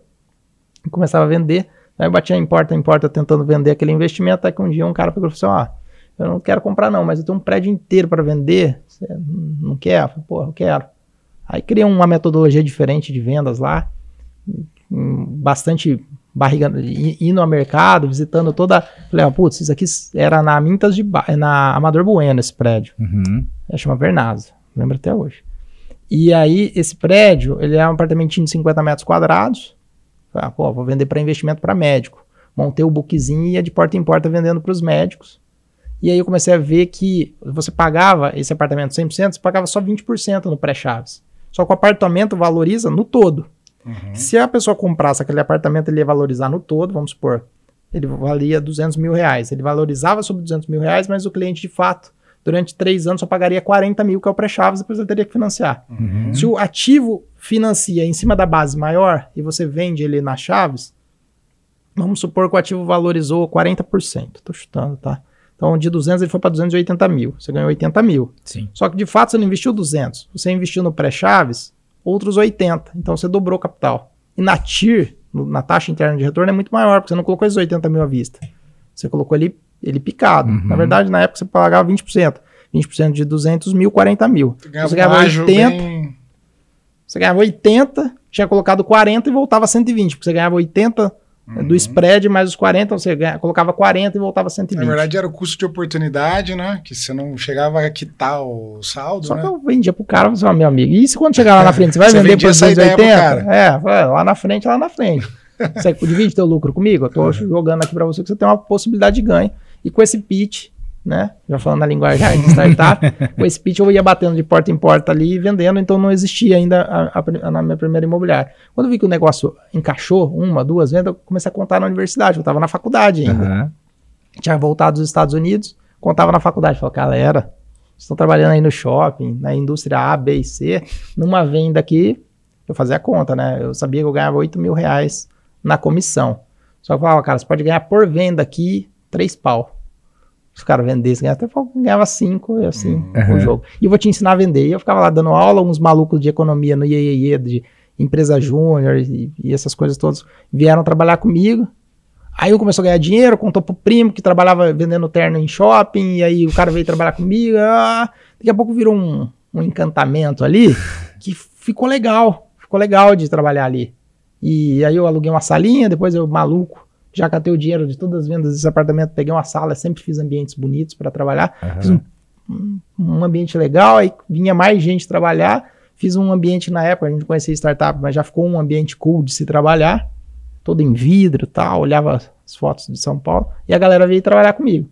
e começava a vender. Aí eu batia em porta em porta tentando vender aquele investimento, até que um dia um cara falou assim, ah, eu não quero comprar não, mas eu tenho um prédio inteiro para vender, você não quer? Eu falei, Porra, eu quero. Aí criei uma metodologia diferente de vendas lá, bastante barriga, indo ao mercado, visitando toda. Falei, ah, putz, isso aqui era na Mintas de ba... na Amador Bueno, esse prédio. Uhum. É, chama Vernasa, lembro até hoje. E aí, esse prédio, ele é um apartamentinho de 50 metros quadrados. Ah, pô, vou vender para investimento para médico. Montei o bookzinho e ia de porta em porta vendendo para os médicos. E aí eu comecei a ver que você pagava esse apartamento 100%, você pagava só 20% no pré-chaves. Só que o apartamento valoriza no todo. Uhum. Se a pessoa comprasse aquele apartamento, ele ia valorizar no todo, vamos supor, ele valia 200 mil reais. Ele valorizava sobre 200 mil reais, mas o cliente, de fato, durante três anos só pagaria 40 mil, que é o pré-chaves, depois ele teria que financiar. Uhum. Se o ativo financia em cima da base maior e você vende ele nas chaves, vamos supor que o ativo valorizou 40%. Estou chutando, tá? Então, de 200 ele foi para 280 mil. Você ganhou 80 mil. Sim. Só que, de fato, você não investiu 200. Você investiu no pré-chaves, outros 80. Então você dobrou o capital. E na TIR, na taxa interna de retorno, é muito maior, porque você não colocou esses 80 mil à vista. Você colocou ele, ele picado. Uhum. Na verdade, na época você pagava 20%. 20% de 200 mil, 40 mil. Você ganhava, você ganhava um ágio 80, bem- você ganhava 80, tinha colocado 40 e voltava 120, porque você ganhava 80 Uhum. do spread mais os 40, você ganha- colocava 40 e voltava 120. Na verdade, era o custo de oportunidade, né? Que você não chegava a quitar o saldo, Só né? que eu vendia pro cara, você fala, meu amigo, e se quando chegar lá na frente, você vai Você vender por essa ideia pro 280? É, vai, lá na frente, lá na frente. Você divide teu lucro comigo? Eu tô jogando aqui para você que você tem uma possibilidade de ganho. E com esse pitch, né? Já falando na linguagem de startup, com esse pitch eu ia batendo de porta em porta ali e vendendo, então não existia ainda a, a, na minha primeira imobiliária. Quando eu vi que o negócio encaixou, uma, duas vendas, eu comecei a contar na universidade, eu estava na faculdade ainda Aham. tinha voltado dos Estados Unidos, contava na faculdade, falava, galera, vocês estão trabalhando aí no shopping, na indústria A, B e C, numa venda aqui, eu fazia a conta, né? Eu sabia que eu ganhava 8 mil reais na comissão. Só que eu falava, cara, você pode ganhar por venda aqui 3 pau. Se o cara vendesse, ganhava até ganhava 5 e assim, o Uhum. jogo. E eu vou te ensinar a vender. E eu ficava lá dando aula, uns malucos de economia no IEE, de empresa júnior e, e essas coisas todas, vieram trabalhar comigo. Aí eu começou a ganhar dinheiro, contou pro primo que trabalhava vendendo terno em shopping, e aí o cara veio trabalhar comigo. ah, daqui a pouco virou um, um encantamento ali que ficou legal. Ficou legal de trabalhar ali. E aí eu aluguei uma salinha, depois eu, maluco, já catei o dinheiro de todas as vendas desse apartamento, peguei uma sala, sempre fiz ambientes bonitos para trabalhar. Aham. Fiz um, um- um ambiente legal, aí vinha mais gente trabalhar. Fiz um ambiente na época, a gente conhecia startup, mas já ficou um ambiente cool de se trabalhar todo em vidro e tal, olhava as fotos de São Paulo, e a galera veio trabalhar comigo.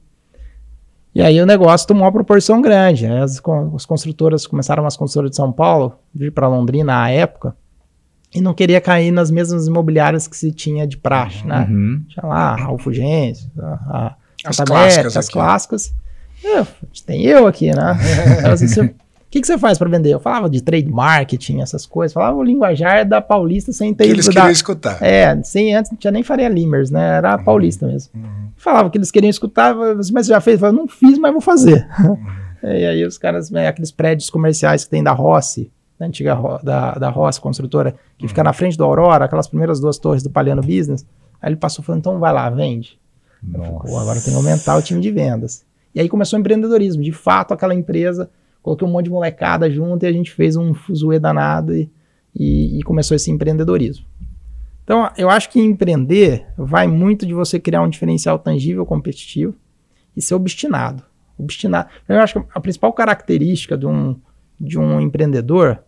E aí o negócio tomou uma proporção grande. né? As, as construtoras começaram as construtoras de São Paulo, vir para Londrina à época, e não queria cair nas mesmas imobiliárias que se tinha de praxe, né? Uhum. Tinha lá a Raul Fugêncio, a, a As clássicas as aqui. clássicas. Eu, tem eu aqui, né? Assim, "Você- O que, que você faz para vender? Eu falava de trade marketing, essas coisas. Falava o linguajar da Paulista sem ter Que eles queriam da, escutar. é, sem antes não tinha nem Faria Limers, né? Era paulista mesmo. Uhum. Falava que eles queriam escutar, mas você já fez? Eu falava, não fiz, mas vou fazer. Uhum. e aí os caras, né, aqueles prédios comerciais que tem da Rossi, da antiga da, da Rossi construtora, que Uhum. fica na frente do Aurora, aquelas primeiras duas torres do Paliano Business. Aí ele passou falando, então vai lá, vende. Eu falei, Pô, agora tem que aumentar o time de vendas. E aí começou o empreendedorismo. De fato, aquela empresa, coloquei um monte de molecada junto e a gente fez um fuzuê danado e, e, e começou esse empreendedorismo. Então, eu acho que empreender vai muito de você criar um diferencial tangível, competitivo e ser obstinado. Obstinado. Eu acho que a principal característica de um, de um empreendedor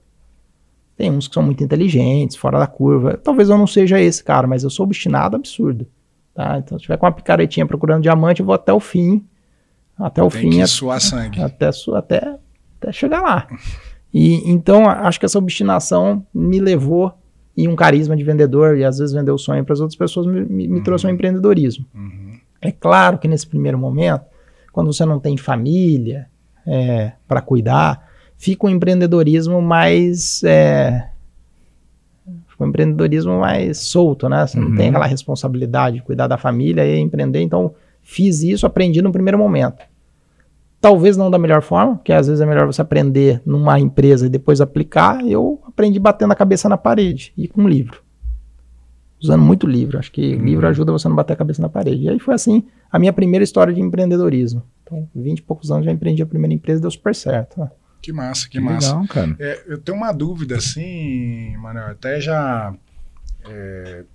tem uns que são muito inteligentes, fora da curva. Talvez eu não seja esse cara, mas eu sou obstinado absurdo. Tá? Então, se tiver com uma picaretinha procurando diamante, eu vou até o fim. Até o Tem fim. que suar sangue. até, até, até chegar lá. E então acho que essa obstinação me levou e um carisma de vendedor e às vezes vender o sonho para as outras pessoas me, me- me trouxe um empreendedorismo. Uhum. É claro que nesse primeiro momento, quando você não tem família para cuidar, fica um empreendedorismo mais é, fica um empreendedorismo mais solto, né? Você não Uhum. tem aquela responsabilidade de cuidar da família e empreender. Então fiz isso, aprendi no primeiro momento. Talvez não da melhor forma, porque às vezes é melhor você aprender numa empresa e depois aplicar. Eu aprendi batendo a cabeça na parede e com livro. Usando muito livro. Acho que Uhum. livro ajuda você a não bater a cabeça na parede. E aí foi assim a minha primeira história de empreendedorismo. Então, 20 e poucos anos já empreendi a primeira empresa e deu super certo. né? Que massa, que, Que massa. legal, cara. É, eu tenho uma dúvida, assim, Manuel, até já é,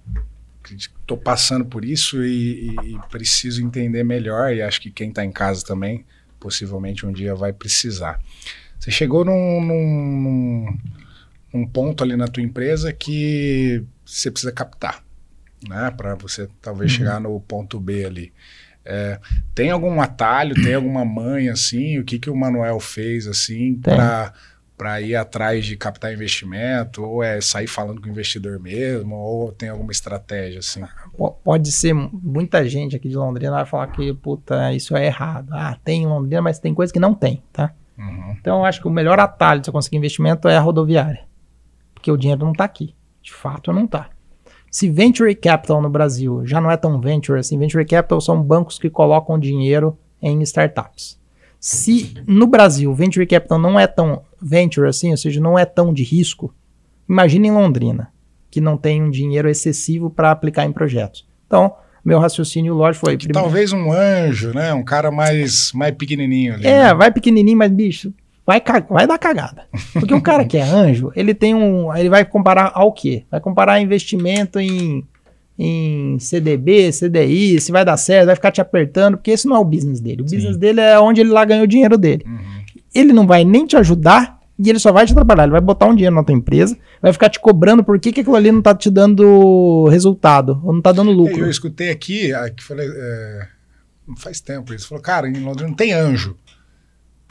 estou passando por isso e, e- e preciso entender melhor, e acho que quem está em casa também, possivelmente um dia vai precisar. Você chegou num, num- num- ponto ali na tua empresa que você precisa captar, né? Para você talvez chegar no ponto B ali. É, tem algum atalho, tem alguma manha assim? O que, que o Manuel fez assim para para ir atrás de captar investimento, ou é sair falando com o investidor mesmo, ou tem alguma estratégia assim? Po- Pode ser, muita gente aqui de Londrina vai falar que, puta, isso é errado. Ah, tem em Londrina, mas tem coisa que não tem, tá? Uhum. Então eu acho que o melhor atalho de você conseguir investimento é a rodoviária. Porque o dinheiro não está aqui. De fato, não está. Se venture capital no Brasil já não é tão venture assim, venture capital são bancos que colocam dinheiro em startups. Se no Brasil venture capital não é tão venture assim, ou seja, não é tão de risco, imagine em Londrina, que não tem um dinheiro excessivo para aplicar em projetos. Então, meu raciocínio lógico foi. Que primeiro- talvez um anjo, né? Um cara mais, mais pequenininho ali. é, né? vai pequenininho, mas bicho, vai, vai dar cagada. Porque o cara que é anjo, ele tem um. Ele vai comparar ao quê? Vai comparar investimento em, em CDB, CDI, se vai dar certo, vai ficar te apertando, porque esse não é o business dele. O Sim. business dele é onde ele lá ganhou o dinheiro dele. Uhum. Ele não vai nem te ajudar e ele só vai te trabalhar. Ele vai botar um dinheiro na tua empresa, vai ficar te cobrando por que, que aquilo ali não tá te dando resultado, ou não tá dando lucro. Eu escutei aqui, aqui falei, é, faz tempo isso. Falou, cara, em Londrina não tem anjo.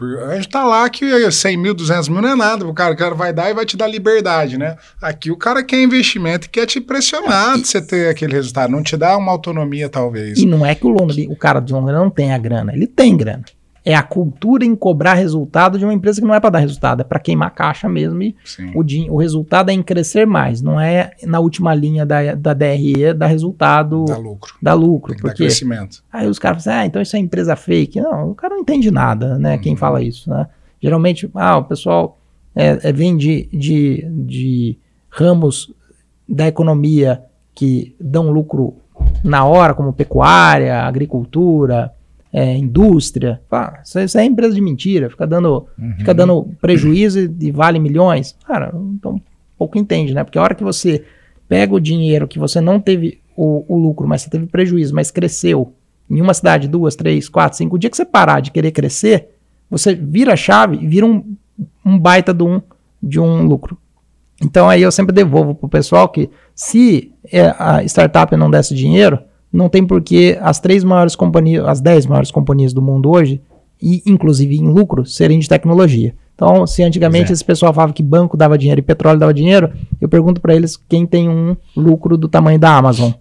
Por- Anjo tá lá que 100 mil, 200 mil não é nada. O cara, o cara vai dar e vai te dar liberdade, né? Aqui o cara quer investimento e quer te pressionar de você ter aquele resultado. Não te dá uma autonomia, talvez. E não é que o, Londrina, o cara de Londrina não tem a grana, ele tem grana. É a cultura em cobrar resultado de uma empresa que não é para dar resultado, é para queimar caixa mesmo. E Sim. o, din- o resultado é em crescer mais, não é na última linha da, da DRE dar resultado, Dá lucro. dar lucro. Tem Porque crescimento. aí os caras falam assim, ah, então isso é empresa fake. Não, o cara não entende nada, né? Quem fala isso, né? Geralmente, ah, o pessoal é, é, vem de, de, de ramos da economia que dão lucro na hora, como pecuária, agricultura, é, indústria. Isso, isso é empresa de mentira, fica dando, fica dando prejuízo e, e vale milhões. Cara, então pouco entende, né? Porque a hora que você pega o dinheiro que você não teve o, o lucro, mas você teve prejuízo, mas cresceu em uma cidade, duas, três, quatro, cinco, o dia que você parar de querer crescer, você vira a chave e vira um, um baita de um, de um lucro. Então aí eu sempre devolvo pro pessoal que se é, a startup não desse dinheiro, não tem por que as três maiores companhias, as dez maiores companhias do mundo hoje, e inclusive em lucro, serem de tecnologia. Então, se antigamente é. esse pessoal falava que banco dava dinheiro e petróleo dava dinheiro, eu pergunto para eles quem tem um lucro do tamanho da Amazon,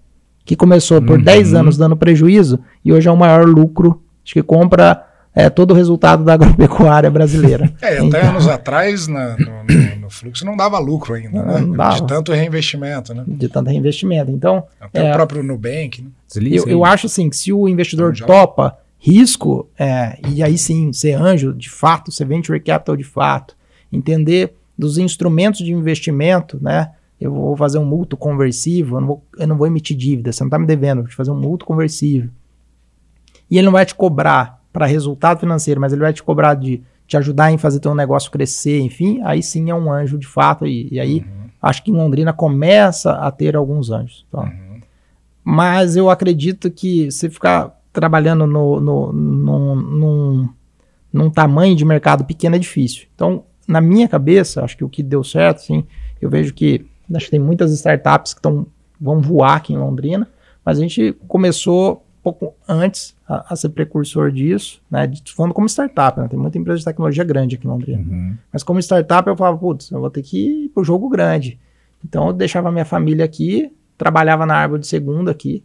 que começou por Uhum. 10 anos dando prejuízo e hoje é o maior lucro, acho que compra é, todo o resultado da agropecuária brasileira. É, até Então- anos atrás, na- no, no- no fluxo, não dava lucro ainda, Não, né? não dava. De tanto reinvestimento, né? de tanto reinvestimento. Então, Até É. o próprio Nubank, né? Eu, eu acho assim que se o investidor Já. topa risco, é, e aí sim, ser anjo de fato, ser venture capital de fato, entender dos instrumentos de investimento, né? Eu vou fazer um mútuo conversível, eu não vou, eu não vou emitir dívida, você não está me devendo, eu vou te fazer um mútuo conversível. E ele não vai te cobrar para resultado financeiro, mas ele vai te cobrar de te ajudar em fazer teu negócio crescer, enfim, aí sim é um anjo de fato. E, e aí acho que em Londrina começa a ter alguns anjos. Então, mas eu acredito que se ficar trabalhando no, no, num, num, num tamanho de mercado pequeno é difícil. Então, na minha cabeça, acho que o que deu certo, assim, eu vejo que acho que tem muitas startups que tão, vão voar aqui em Londrina, mas a gente começou pouco antes a, a ser precursor disso, né? De, falando como startup, né? Tem muita empresa de tecnologia grande aqui em Londrina. Uhum. Mas como startup, eu falava, putz, eu vou ter que ir pro jogo grande. Então eu deixava minha família aqui, trabalhava na árvore de segunda aqui.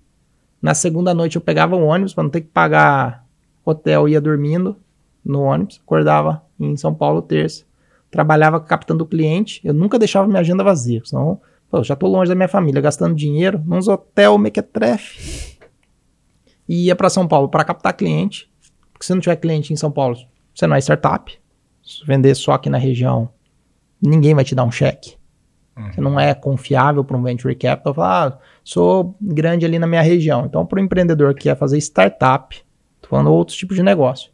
Na segunda noite eu pegava o ônibus para não ter que pagar hotel, ia dormindo no ônibus, acordava em São Paulo terça. Trabalhava captando o cliente, eu nunca deixava minha agenda vazia, senão, pô, eu já tô longe da minha família, gastando dinheiro, nos hotel mequetrefe. E ia para São Paulo para captar cliente, porque se não tiver cliente em São Paulo, você não é startup. Se vender só aqui na região, ninguém vai te dar um cheque. Uhum. Você não é confiável para um venture capital. Falar, ah, sou grande ali na minha região. Então, para o empreendedor que quer fazer startup, tô falando outros tipos de negócio.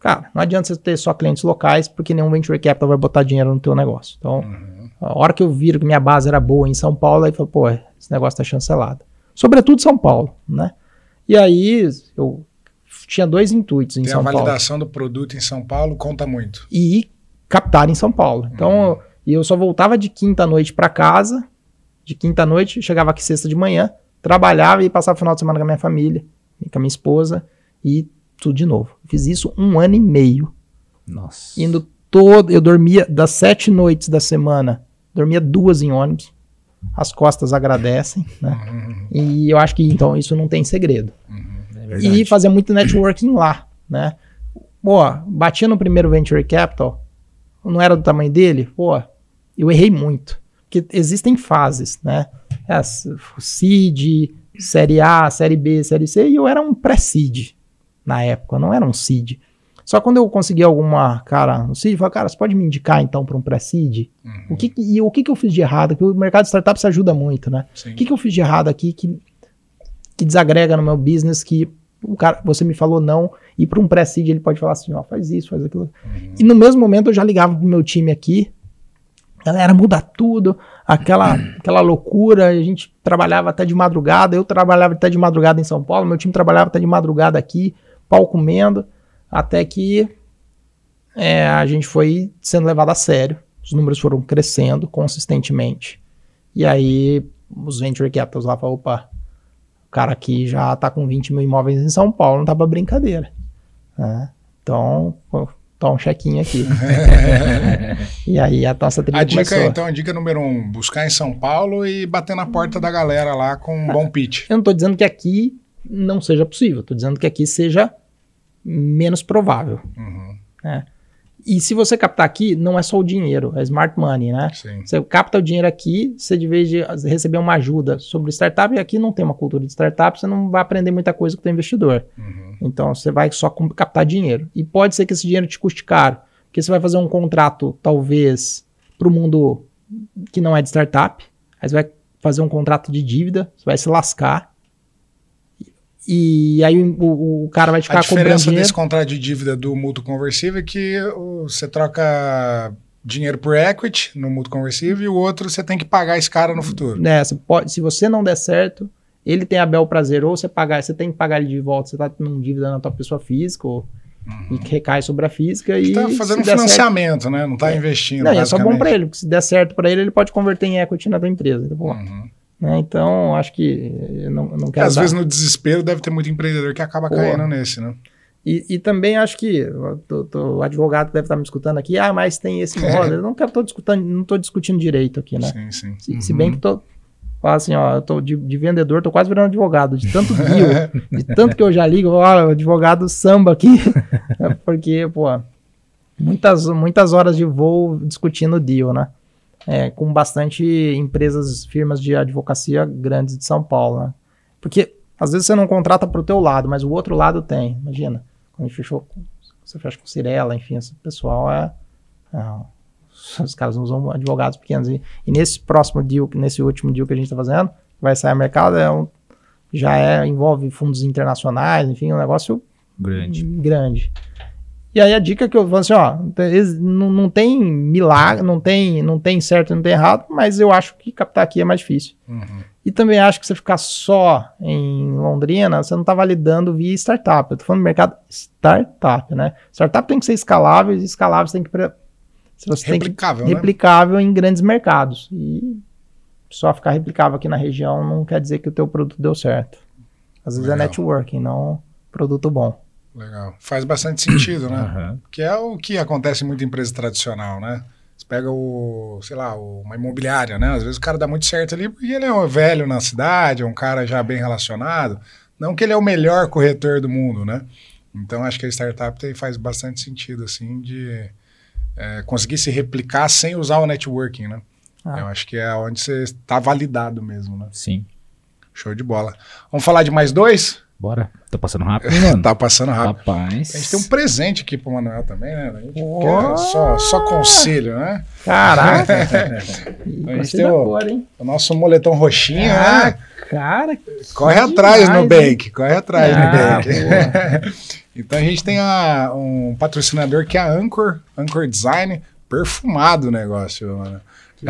Cara, não adianta você ter só clientes locais, porque nenhum venture capital vai botar dinheiro no teu negócio. Então, Uhum. a hora que eu vi que minha base era boa em São Paulo, aí falei, pô, esse negócio tá chancelado. Sobretudo São Paulo, né? E aí eu tinha dois intuitos em Tem São a Paulo. validação do produto em São Paulo, conta muito. E captar em São Paulo. Então, e eu só voltava de quinta noite para casa, de quinta noite, chegava aqui sexta de manhã, trabalhava e passava o final de semana com a minha família, e com a minha esposa e tudo de novo. Fiz isso um ano e meio, Nossa. indo todo, eu dormia das sete noites da semana, dormia duas em ônibus. As costas agradecem, né? Uhum. E eu acho que então isso não tem segredo. É verdade. E fazia muito networking lá, né? Pô, batia no primeiro venture capital, não era do tamanho dele, pô, eu errei muito. Porque existem fases, né? As, seed, série A, série B, série C, e eu era um pré-seed na época, eu não era um seed. Só quando eu consegui alguma, cara, no seed, eu falei, cara, você pode me indicar então para um pré-seed? Uhum. O que, que- e o que, que eu fiz de errado? Que o mercado de startups ajuda muito, né? Sim. O que, que eu fiz de errado aqui que, que desagrega no meu business que o cara, você me falou não, e para um pré-seed ele pode falar assim, ó, faz isso, faz aquilo. Uhum. E no mesmo momento eu já ligava pro meu time aqui, galera, muda tudo, aquela, aquela loucura, a gente trabalhava até de madrugada, eu trabalhava até de madrugada em São Paulo, meu time trabalhava até de madrugada aqui, pau comendo, até que é, a gente foi sendo levado a sério, os números foram crescendo consistentemente, e aí os venture capitals lá falaram, opa, o cara aqui já tá com 20 mil imóveis em São Paulo, não tá pra brincadeira. né? Então, toma um chequinho aqui. e aí a nossa trilha A dica, começou. então, a dica número um, buscar em São Paulo e bater na porta da galera lá com um bom pitch. Eu não tô dizendo que aqui não seja possível, tô dizendo que aqui seja menos provável. Uhum. E se você captar aqui, não é só o dinheiro, é smart money, né? Sim. Você capta o dinheiro aqui, você de vez de receber uma ajuda sobre startup, e aqui não tem uma cultura de startup, você não vai aprender muita coisa com o investidor. Uhum. Então você vai só captar dinheiro. E pode ser que esse dinheiro te custe caro, porque você vai fazer um contrato, talvez, para o mundo que não é de startup, aí você vai fazer um contrato de dívida, você vai se lascar. E aí o, o cara vai A ficar cobrando diferença dinheiro. desse contrato de dívida do mútuo conversível é que você troca dinheiro por equity no mútuo conversível e o outro você tem que pagar esse cara no futuro. né, você pode, se você não der certo, ele tem a bel prazer, ou você pagar, você tem que pagar ele de volta, você tá tendo dívida na tua pessoa física, ou, e que recai sobre a física. Você e tá fazendo um der certo- financiamento, né? Não tá investindo. Não, é só bom pra ele, porque se der certo pra ele, ele pode converter em equity na tua empresa. Então, Uhum. Né, então acho que não, não quero Às dar- vezes no desespero deve ter muito empreendedor que acaba Pô. caindo nesse, né? E, e também acho que o, advogado deve estar me escutando aqui, ah, mas tem esse modo. eu não quero tô discutindo, não tô discutindo direito aqui, né? Sim, sim. Se, se bem que tô. Fala assim, ó, eu tô de, de vendedor, tô quase virando advogado, de tanto deal, de tanto que eu já ligo, ó, advogado samba aqui, É porque, pô, muitas, muitas horas de voo discutindo deal, né? É, com bastante empresas, firmas de advocacia grandes de São Paulo, né? Porque às vezes você não contrata pro teu lado, mas o outro lado tem, imagina. Quando a gente fechou, você fecha com Cirela, enfim, esse pessoal é, é os caras não usam advogados pequenos. E, e nesse próximo deal, nesse último deal que a gente está fazendo, vai sair ao mercado, é um, já é, envolve fundos internacionais, enfim, um negócio Grande. grande. E aí a dica que eu falo assim, ó, não, não tem milagre, não tem, não tem certo e não tem errado, mas eu acho que captar aqui é mais difícil. Uhum. E também acho que você ficar só em Londrina, você não está validando via startup. Eu tô falando do mercado startup, né? Startup tem que ser escalável e escalável você tem que você tem que Replicável, né? replicável em grandes mercados. E só ficar replicável aqui na região não quer dizer que o teu produto deu certo. Às vezes Legal. é networking, não produto bom. Legal. Faz bastante sentido, né? Aham. Que é o que acontece em muita empresa tradicional, né? Você pega o, sei lá, o- uma imobiliária, né? Às vezes o cara dá muito certo ali porque ele é um velho na cidade, é um cara já bem relacionado. Não que ele é o melhor corretor do mundo, né? Então acho que a startup tem, faz bastante sentido, assim, de é, conseguir se replicar sem usar o networking, né? Ah. Eu acho que é onde você está validado mesmo, né? Sim. Show de bola. Vamos falar de mais dois? Bora. Tá passando rápido, mano? Tá passando rápido. Rapaz. A gente tem um presente aqui pro Manuel também, né? A gente quer só, só conselho, né? Caraca! A gente tem o- cor, hein? O nosso moletom roxinho, Ah, né? cara, Corre demais, atrás, hein? Nubank. Corre atrás, Ah, Nubank. então a gente tem a- um patrocinador que é a Anchor, Anchor Design, perfumado o negócio, mano. que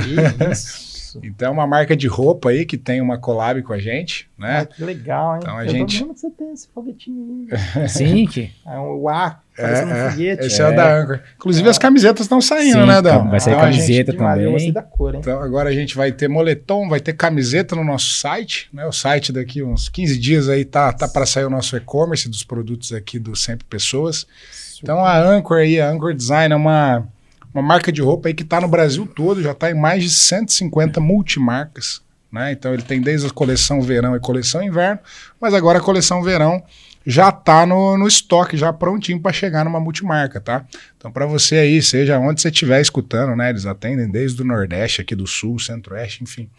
isso. Então é uma marca de roupa aí que tem uma collab com a gente, Ah, né? que legal, hein? Então a Eu gente- tô que você tem esse foguetinho aí. Sim, que Ah, o A, parecendo É, um é, foguete. esse é. o da Anchor. Inclusive as camisetas estão saindo, Sim, né, Dão? vai sair Então gente- camiseta Demais, também. Eu gostei da cor, hein? Então agora a gente vai ter moletom, vai ter camiseta no nosso site, né? O site daqui uns 15 dias aí tá, tá para sair o nosso e-commerce dos produtos aqui do Sempre Pessoas. Então a Anchor aí, a Anchor Design é uma, uma marca de roupa aí que está no Brasil todo, já está em mais de 150 multimarcas, né? Então ele tem desde a coleção verão e coleção inverno, mas agora a coleção verão já está no, no estoque, já prontinho para chegar numa multimarca, tá? Então para você aí, seja onde você estiver escutando, né? Eles atendem desde o Nordeste, aqui do Sul, Centro-Oeste, enfim,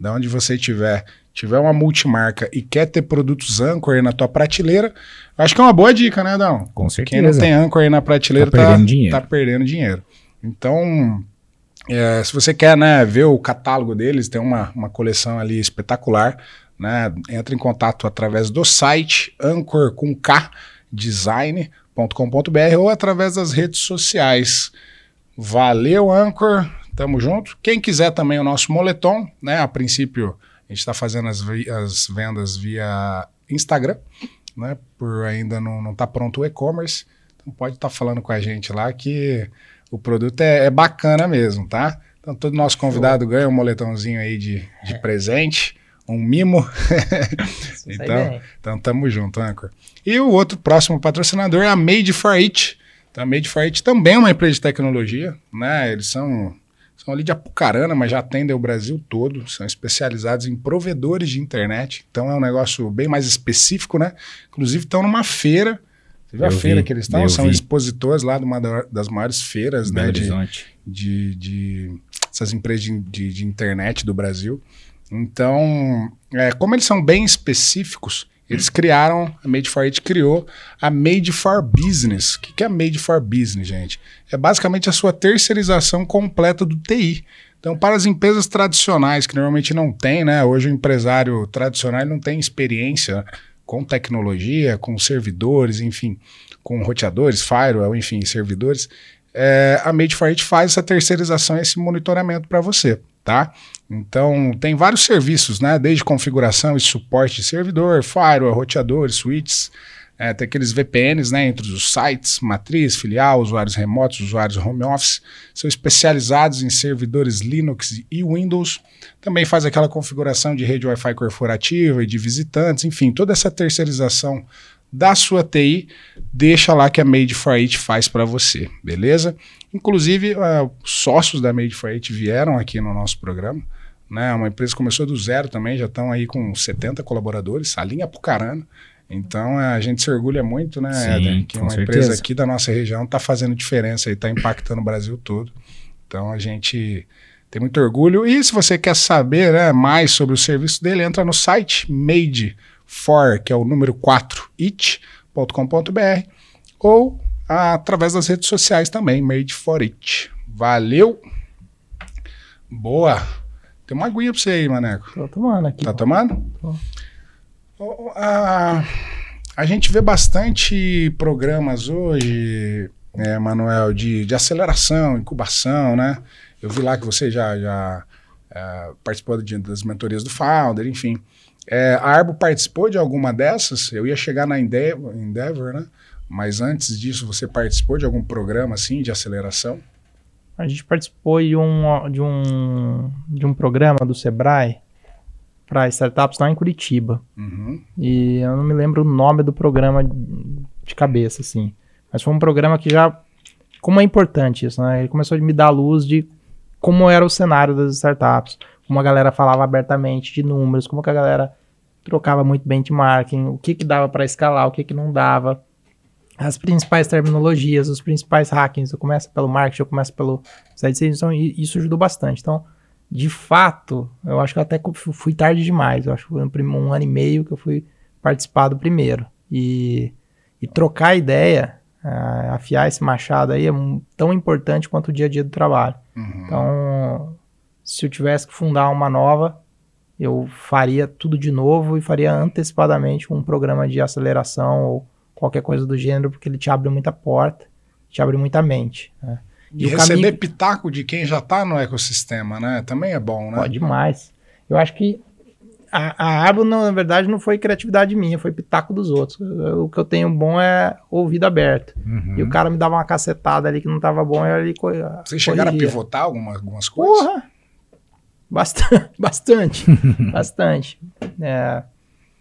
da onde você estiver, tiver uma multimarca e quer ter produtos Anchor aí na tua prateleira, acho que é uma boa dica, né, Dão? com Quem não certeza. tem Anchor aí na prateleira Tá tá, perdendo dinheiro. tá perdendo dinheiro. Então, é, se você quer né, ver o catálogo deles, tem uma, uma coleção ali espetacular. Né? Entra em contato através do site Anchor com K design.com.br ou através das redes sociais. Valeu, Anchor. Tamo junto. Quem quiser também o nosso moletom, né? A princípio, a gente está fazendo as, as vendas via Instagram, né? Por ainda não, não tá pronto o e-commerce. Então pode estar falando com a gente lá que o produto é, é bacana mesmo, tá? Então todo nosso convidado ganha um moletãozinho aí de, de presente, um mimo. Então, então tamo junto, Anchor. E o outro próximo patrocinador é a Made for It. Então, a Made for It também é uma empresa de tecnologia, né? Eles são, são ali de Apucarana, mas já atendem o Brasil todo. São especializados em provedores de internet. Então é um negócio bem mais específico, né? Inclusive estão numa feira. Você viu a Eu feira vi, que eles estão? São vi. expositores lá de uma da- das maiores feiras, Belo né? De, Horizonte. de, de essas empresas de, de- de internet do Brasil. Então, é, como eles são bem específicos, eles criaram, a Made for It criou a Made for Business. O que, que é a Made for Business, gente? É basicamente a sua terceirização completa do TI. Então, para as empresas tradicionais, que normalmente não tem, né? Hoje o empresário tradicional não tem experiência com tecnologia, com servidores, enfim, com roteadores, firewall, enfim, servidores é, a It faz essa terceirização esse monitoramento para você, tá? Então, tem vários serviços, né? Desde configuração e suporte de servidor, firewall, roteadores, switches, é, tem aqueles VPNs, né? Entre os sites, matriz, filial, usuários remotos, usuários home office, são especializados em servidores Linux e Windows. Também faz aquela configuração de rede Wi-Fi corporativa e de visitantes, enfim, toda essa terceirização da sua TI, deixa lá que a Made for It faz para você, beleza? Inclusive, uh, sócios da Made for It vieram aqui no nosso programa, né? Uma empresa começou do zero também, já estão aí com 70 colaboradores, a linha Apucarana. Então a gente se orgulha muito, né, Sim, Éder, que uma certeza. empresa aqui da nossa região está fazendo diferença e está impactando o Brasil todo. Então a gente tem muito orgulho. E se você quer saber né, mais sobre o serviço dele, entra no site Made for, que é o número 4, it.com.br, ou através das redes sociais também, Made for It. Valeu! Boa! Tem uma aguinha pra você aí, Maneco. Tô tomando aqui. Tá tomando? Tô. A, a gente vê bastante programas hoje, né, Manuel, de, de aceleração, incubação, né? Eu vi lá que você já, já eh, participou de- das mentorias do Founder, enfim. Eh, a Arbo participou de alguma dessas? Eu ia chegar na Endeavor, Endeavor, né? Mas antes disso, você participou de algum programa assim de aceleração? A gente participou de um, de um, de um programa do Sebrae para startups lá em Curitiba. Uhum. E eu não me lembro o nome do programa de cabeça, assim. Mas foi um programa que já. Como é importante isso, né? Ele começou a me dar a luz de como era o cenário das startups, como a galera falava abertamente de números, como que a galera trocava muito benchmarking, o que que dava para escalar, o que que não dava, as principais terminologias, os principais hackings, eu começo pelo marketing, eu começo pelo site então isso ajudou bastante. Então, de fato, eu acho que eu até fui tarde demais, eu acho que foi um ano e meio que eu fui participar do primeiro. E, e trocar ideia, uh, afiar esse machado aí é tão importante quanto o dia a dia do trabalho. Uhum. Então, se eu tivesse que fundar uma nova, eu faria tudo de novo e faria antecipadamente um programa de aceleração ou qualquer coisa do gênero, porque ele te abre muita porta, te abre muita mente. Né? E, e receber caminho... pitaco de quem já está no ecossistema, né? Também é bom, né? Pode demais. Eu acho que a, a árvore, na verdade, não foi criatividade minha, foi pitaco dos outros. O que eu tenho bom é ouvido aberto. Uhum. E o cara me dava uma cacetada ali que não estava bom, eu ali Vocês chegaram a pivotar alguma, algumas coisas? Porra! Bastante, bastante, bastante. É,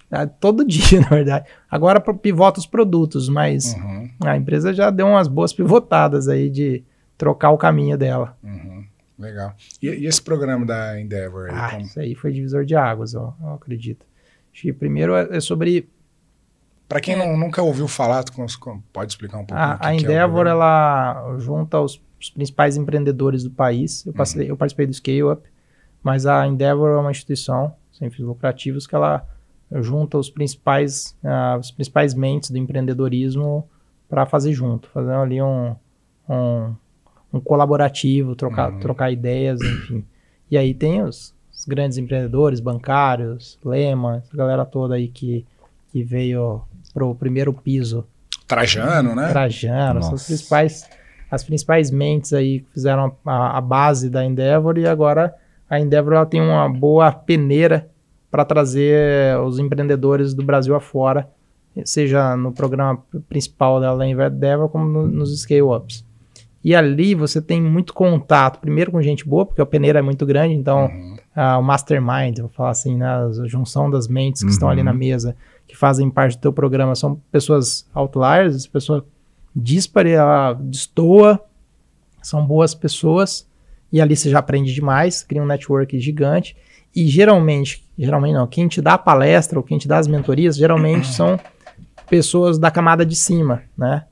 é, todo dia, na verdade. Agora pivota os produtos, mas uhum. a empresa já deu umas boas pivotadas aí de trocar o caminho dela. Uhum. Legal. E, e, esse programa da Endeavor? Aí, ah, como... isso aí foi divisor de águas, ó, eu acredito. Acho que primeiro é, é sobre... Para quem não, nunca ouviu falar, pode explicar um pouco A, a Endeavor, é ela junta os, os, principais empreendedores do país. Eu, passei, uhum. eu participei do Scale Up, mas a Endeavor é uma instituição sem fins lucrativos que ela junta os principais, uh, os principais mentes do empreendedorismo para fazer junto, fazendo ali um, um, um colaborativo, trocar, uhum. trocar ideias, enfim. E aí tem os, os, grandes empreendedores, bancários, Lema, essa galera toda aí que, que veio pro primeiro piso. Trajano, né? Trajano, Nossa. as principais, as principais mentes aí que fizeram a, a base da Endeavor e agora a Endeavor ela tem uma boa peneira para trazer os empreendedores do Brasil afora, seja no programa principal da Endeavor como no, nos scale-ups. E ali você tem muito contato, primeiro com gente boa, porque a peneira é muito grande, então uhum. uh, o mastermind, vou falar assim, né, a junção das mentes que uhum. estão ali na uhum. mesa, que fazem parte do teu programa, são pessoas outliers, pessoas díspare, ela destoa, são boas pessoas, e ali você já aprende demais, cria um network gigante. E geralmente, geralmente não, quem te dá a palestra ou quem te dá as mentorias, geralmente são pessoas da camada de cima, né?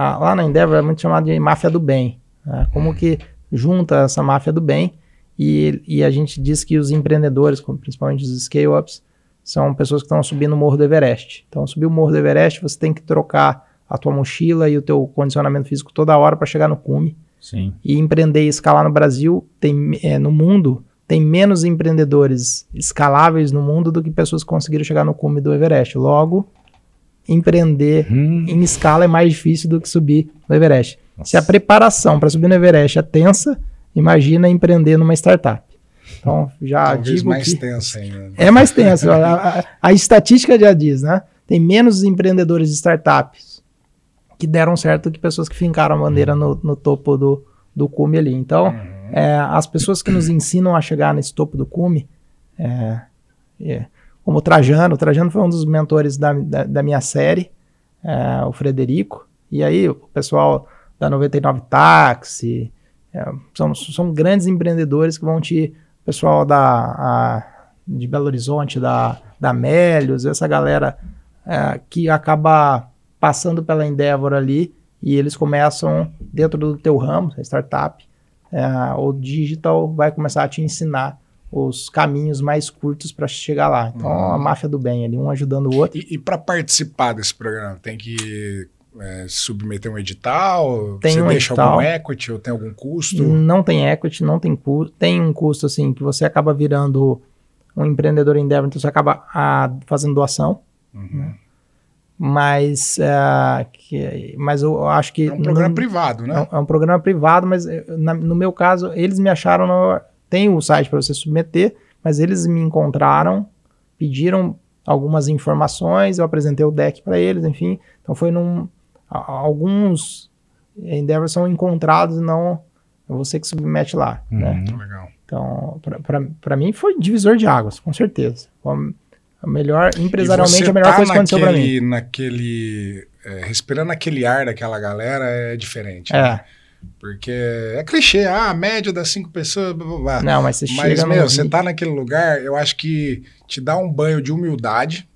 Ah, lá na Endeavor é muito chamado de máfia do bem. Né? Como que junta essa máfia do bem e, e a gente diz que os empreendedores, principalmente os scale-ups, são pessoas que estão subindo o Morro do Everest. Então, subir o Morro do Everest, você tem que trocar a tua mochila e o teu condicionamento físico toda hora para chegar no cume. Sim. E empreender e escalar no Brasil, tem, é, no mundo, tem menos empreendedores escaláveis no mundo do que pessoas que conseguiram chegar no cume do Everest. Logo, empreender hum. em escala é mais difícil do que subir no Everest. Nossa. Se a preparação para subir no Everest é tensa, imagina empreender numa startup. Então, já Talvez digo mais que tensa ainda. É mais tensa. a, a, a, estatística já diz, né? Tem menos empreendedores de startups que deram certo que pessoas que fincaram a bandeira no, no topo do, do cume ali. Então, uhum. é, as pessoas que nos ensinam a chegar nesse topo do cume, é, é, como o Trajano, o Trajano foi um dos mentores da, da, da minha série, é, o Frederico, e aí o pessoal da 99 Táxi, é, são, são grandes empreendedores que vão te, o pessoal da, a, de Belo Horizonte, da, da Melios, essa galera é, que acaba passando pela Endeavor ali e eles começam dentro do teu ramo, startup, é, o digital vai começar a te ensinar os caminhos mais curtos para chegar lá. Então, uhum. a máfia do bem ali, um ajudando o outro. E, e para participar desse programa, tem que é, submeter um edital? Tem você um deixa edital. algum equity ou tem algum custo? Não tem equity, não tem custo. Tem um custo, assim, que você acaba virando um empreendedor em Endeavor, então você acaba a, ah, fazendo doação. Uhum. Né? mas, uh, que, mas eu acho que... É um programa privado, né? É, é, um programa privado, mas eh, na, no meu caso, eles me acharam... No, tem o site para você submeter, mas eles me encontraram, pediram algumas informações, eu apresentei o deck para eles, enfim. Então foi num... Alguns endeavors são encontrados não é você que submete lá, uhum. né? Legal. Então, para mim foi divisor de águas, com certeza. A melhor, empresarialmente, a melhor tá coisa que aconteceu pra mim. Naquele, é, respirando aquele ar daquela galera é diferente. É. Né? Porque é clichê, ah, a média das cinco pessoas, blá, blá, blá. Não, mas você mas, chega meu, você tá naquele lugar, eu acho que te dá um banho de humildade,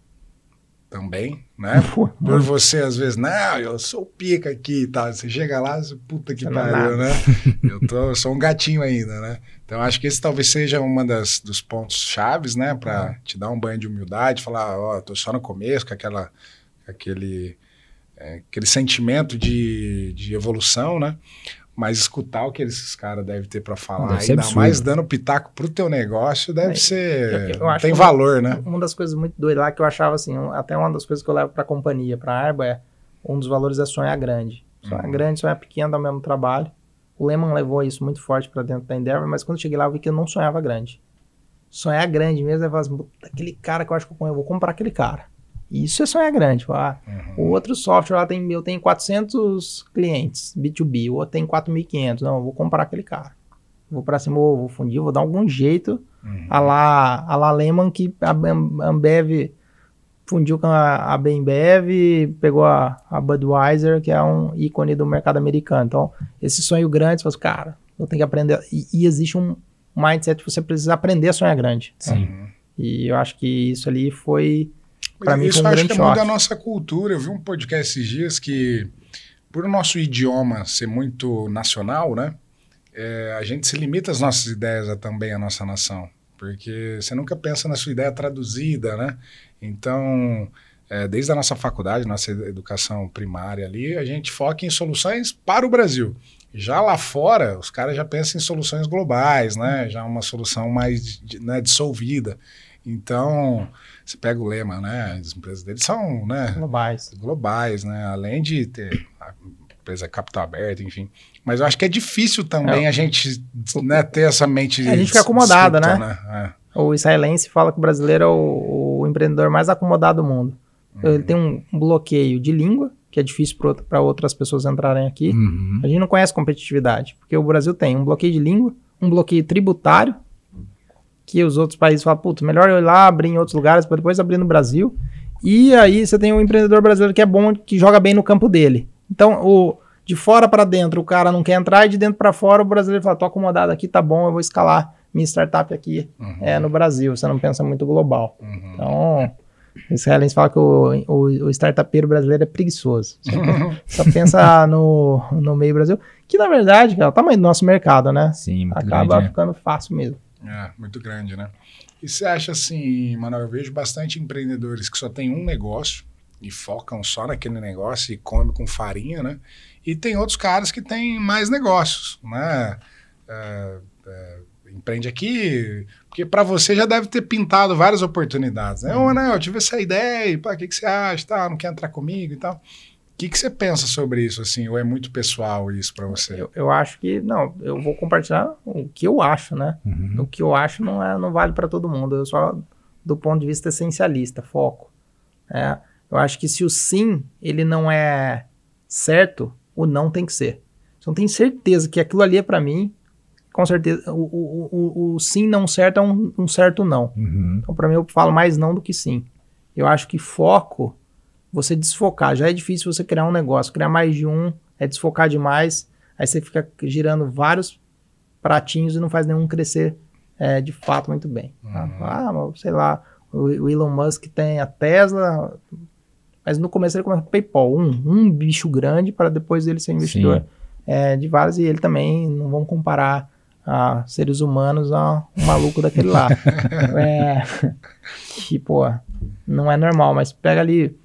também, né? Por você, às vezes, não, eu sou pica aqui e tal. Você chega lá, você, puta que pariu, né? Eu, tô, eu sou um gatinho ainda, né? Então, acho que esse talvez seja uma das, dos pontos chaves, né? Para uhum. te dar um banho de humildade, falar, ó, oh, tô só no começo, com aquela, aquele, é, aquele sentimento de, de evolução, né? Mas escutar o que esses caras devem ter para falar, deve ainda mais dando pitaco pro teu negócio, deve é, ser. Eu, eu tem valor, né? Uma das coisas muito doidas lá que eu achava assim, até uma das coisas que eu levo pra companhia, pra Arba, é um dos valores é sonhar grande. Sonhar uhum. grande, sonhar pequeno, dá o mesmo trabalho. O Lehman levou isso muito forte para dentro da Endeavor, mas quando eu cheguei lá eu vi que eu não sonhava grande. Sonhar grande mesmo é falar assim, aquele cara que eu acho que eu vou comprar aquele cara. Isso é sonhar grande. Ah, uhum. O outro software lá tem, eu tenho 400 clientes B2B, o outro tem 4.500. Não, eu vou comprar aquele cara. Vou para cima, vou fundir, vou dar algum jeito. Uhum. A lá, a lá Lehman que a Ambev fundiu com a, a Bembev, pegou a, a Budweiser, que é um ícone do mercado americano. Então, esse sonho grande, você fala, assim, cara, eu tenho que aprender. E, e existe um mindset que você precisa aprender a sonhar grande. Sim. E eu acho que isso ali foi Pra mim, Isso um acho que é muito da nossa cultura. Eu vi um podcast esses dias que, por o nosso idioma ser muito nacional, né? É, a gente se limita às nossas ideias a, também à nossa nação. Porque você nunca pensa na sua ideia traduzida, né? Então, é, desde a nossa faculdade, nossa educação primária ali, a gente foca em soluções para o Brasil. Já lá fora, os caras já pensam em soluções globais, né? Já uma solução mais né, dissolvida. Então, você pega o lema, né? As empresas deles são né, globais. globais, né? Além de ter a empresa capital aberto, enfim. Mas eu acho que é difícil também é. a gente né, ter essa mente. A gente fica acomodada, né? né? É. O israelense fala que o brasileiro é o, o empreendedor mais acomodado do mundo. Uhum. Ele tem um, um, bloqueio de língua, que é difícil para outras pessoas entrarem aqui. Uhum. A gente não conhece competitividade, porque o Brasil tem um bloqueio de língua, um bloqueio tributário, que os outros países falam, putz, melhor eu ir lá abrir em outros lugares para depois abrir no Brasil. E aí você tem um empreendedor brasileiro que é bom, que joga bem no campo dele. Então, o de fora para dentro o cara não quer entrar e de dentro para fora o brasileiro fala, tô acomodado aqui, tá bom, eu vou escalar minha startup aqui uhum. é, no Brasil. Você não pensa muito global. Uhum. Então, israelense fala que o, o, o startupeiro brasileiro é preguiçoso. Só, só pensa no, no meio Brasil, que na verdade, cara, é o tamanho do nosso mercado, né? Sim, Acaba grande, né? ficando fácil mesmo. É, muito grande, né? E você acha assim, Manuel, eu vejo bastante empreendedores que só tem um negócio e focam só naquele negócio e comem com farinha, né? E tem outros caras que têm mais negócios, né? É, é, empreende aqui, porque para você já deve ter pintado várias oportunidades, né? Ô, Manuel, eu tive essa ideia, o que, que você acha, tá? Não quer entrar comigo e tal que, que você pensa sobre isso, assim? Ou é muito pessoal isso para você? Eu, eu, acho que, não, eu vou compartilhar o que eu acho, né? Uhum. O que eu acho não, é, não vale para todo mundo. Eu só, do ponto de vista essencialista, foco. É, eu acho que se o sim, ele não é certo, o não tem que ser. Se eu tenho certeza que aquilo ali é para mim, com certeza, o, o, o, o, sim não certo é um, um certo não. Uhum. Então, para mim, eu falo mais não do que sim. Eu acho que foco você desfocar. Já é difícil você criar um negócio, criar mais de um é desfocar demais. Aí você fica girando vários pratinhos e não faz nenhum crescer é, de fato muito bem. Tá? Uhum. Ah, sei lá, o, o, Elon Musk tem a Tesla, mas no começo ele começa com PayPal, um, um bicho grande para depois ele ser investidor é, de vários e ele também não vão comparar a seres humanos a um maluco daquele lá. é, que, pô, não é normal, mas pega ali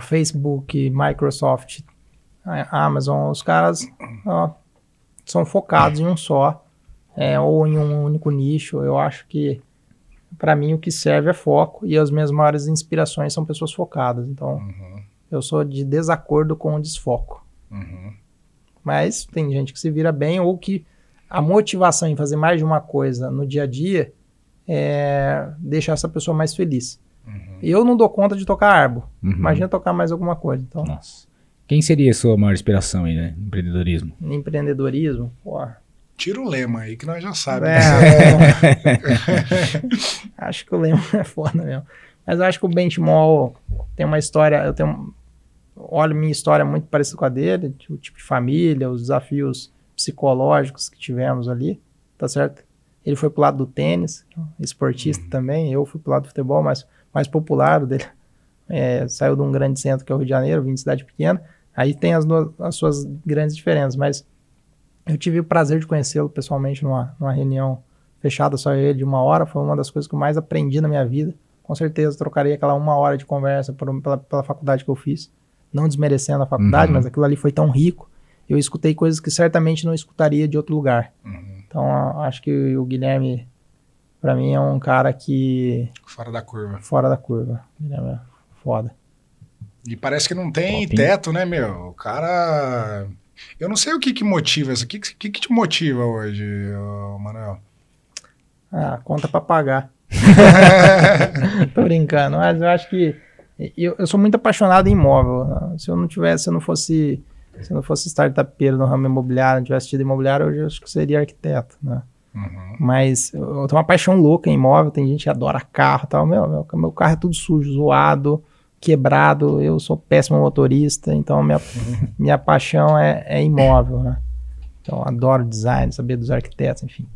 Facebook, Microsoft, Amazon, os caras são focados em um só, é, ou em um único nicho. Eu acho que, para mim, o que serve é foco e as minhas maiores inspirações são pessoas focadas. Então, uhum. eu sou de desacordo com o desfoco. Uhum. Mas tem gente que se vira bem ou que a motivação em fazer mais de uma coisa no dia a dia é deixar essa pessoa mais feliz. Uhum. Eu não dou conta de tocar arbo. Uhum. Imagina tocar mais alguma coisa. Então. Nossa. Quem seria a sua maior inspiração aí, né? Empreendedorismo. Empreendedorismo? Pô. Tira o lema aí, que nós já sabemos. É, é. acho que o lema é foda mesmo. Mas eu acho que o Benchmall tem uma história. Eu tenho. Olho minha história muito parecida com a dele, o tipo de família, os desafios psicológicos que tivemos ali, tá certo? Ele foi pro lado do tênis, esportista uhum. também, eu fui pro lado do futebol, mas mais popular, dele é, saiu de um grande centro que é o Rio de Janeiro, vim de cidade pequena, aí tem as, as suas grandes diferenças, mas eu tive o prazer de conhecê-lo pessoalmente numa, numa reunião fechada só ele de uma hora, foi uma das coisas que eu mais aprendi na minha vida. Com certeza trocaria aquela uma hora de conversa por, pela, pela faculdade que eu fiz, não desmerecendo a faculdade, Uhum. mas aquilo ali foi tão rico. Eu escutei coisas que certamente não escutaria de outro lugar. Uhum. Então, acho que o Guilherme, para mim, é um cara que Fora da curva. fora da curva. O Guilherme é foda. E parece que não tem Top, hein? teto, né, meu? O cara. Eu não sei o que que motiva isso. O que, que, que te motiva hoje, Manuel? Ah, conta pra pagar. Tô brincando, mas eu acho que eu, eu sou muito apaixonado em imóvel. Se eu não tivesse, se eu não fosse, se eu não fosse startupeiro no ramo imobiliário, não tivesse tido imobiliário, hoje eu acho que seria arquiteto, né? Uhum. Mas eu tenho uma paixão louca em imóvel, tem gente que adora carro e tal. Meu, meu, meu carro é tudo sujo, zoado, quebrado, eu sou péssimo motorista, então minha, minha paixão é, é imóvel, né? Então adoro design, saber dos arquitetos, enfim.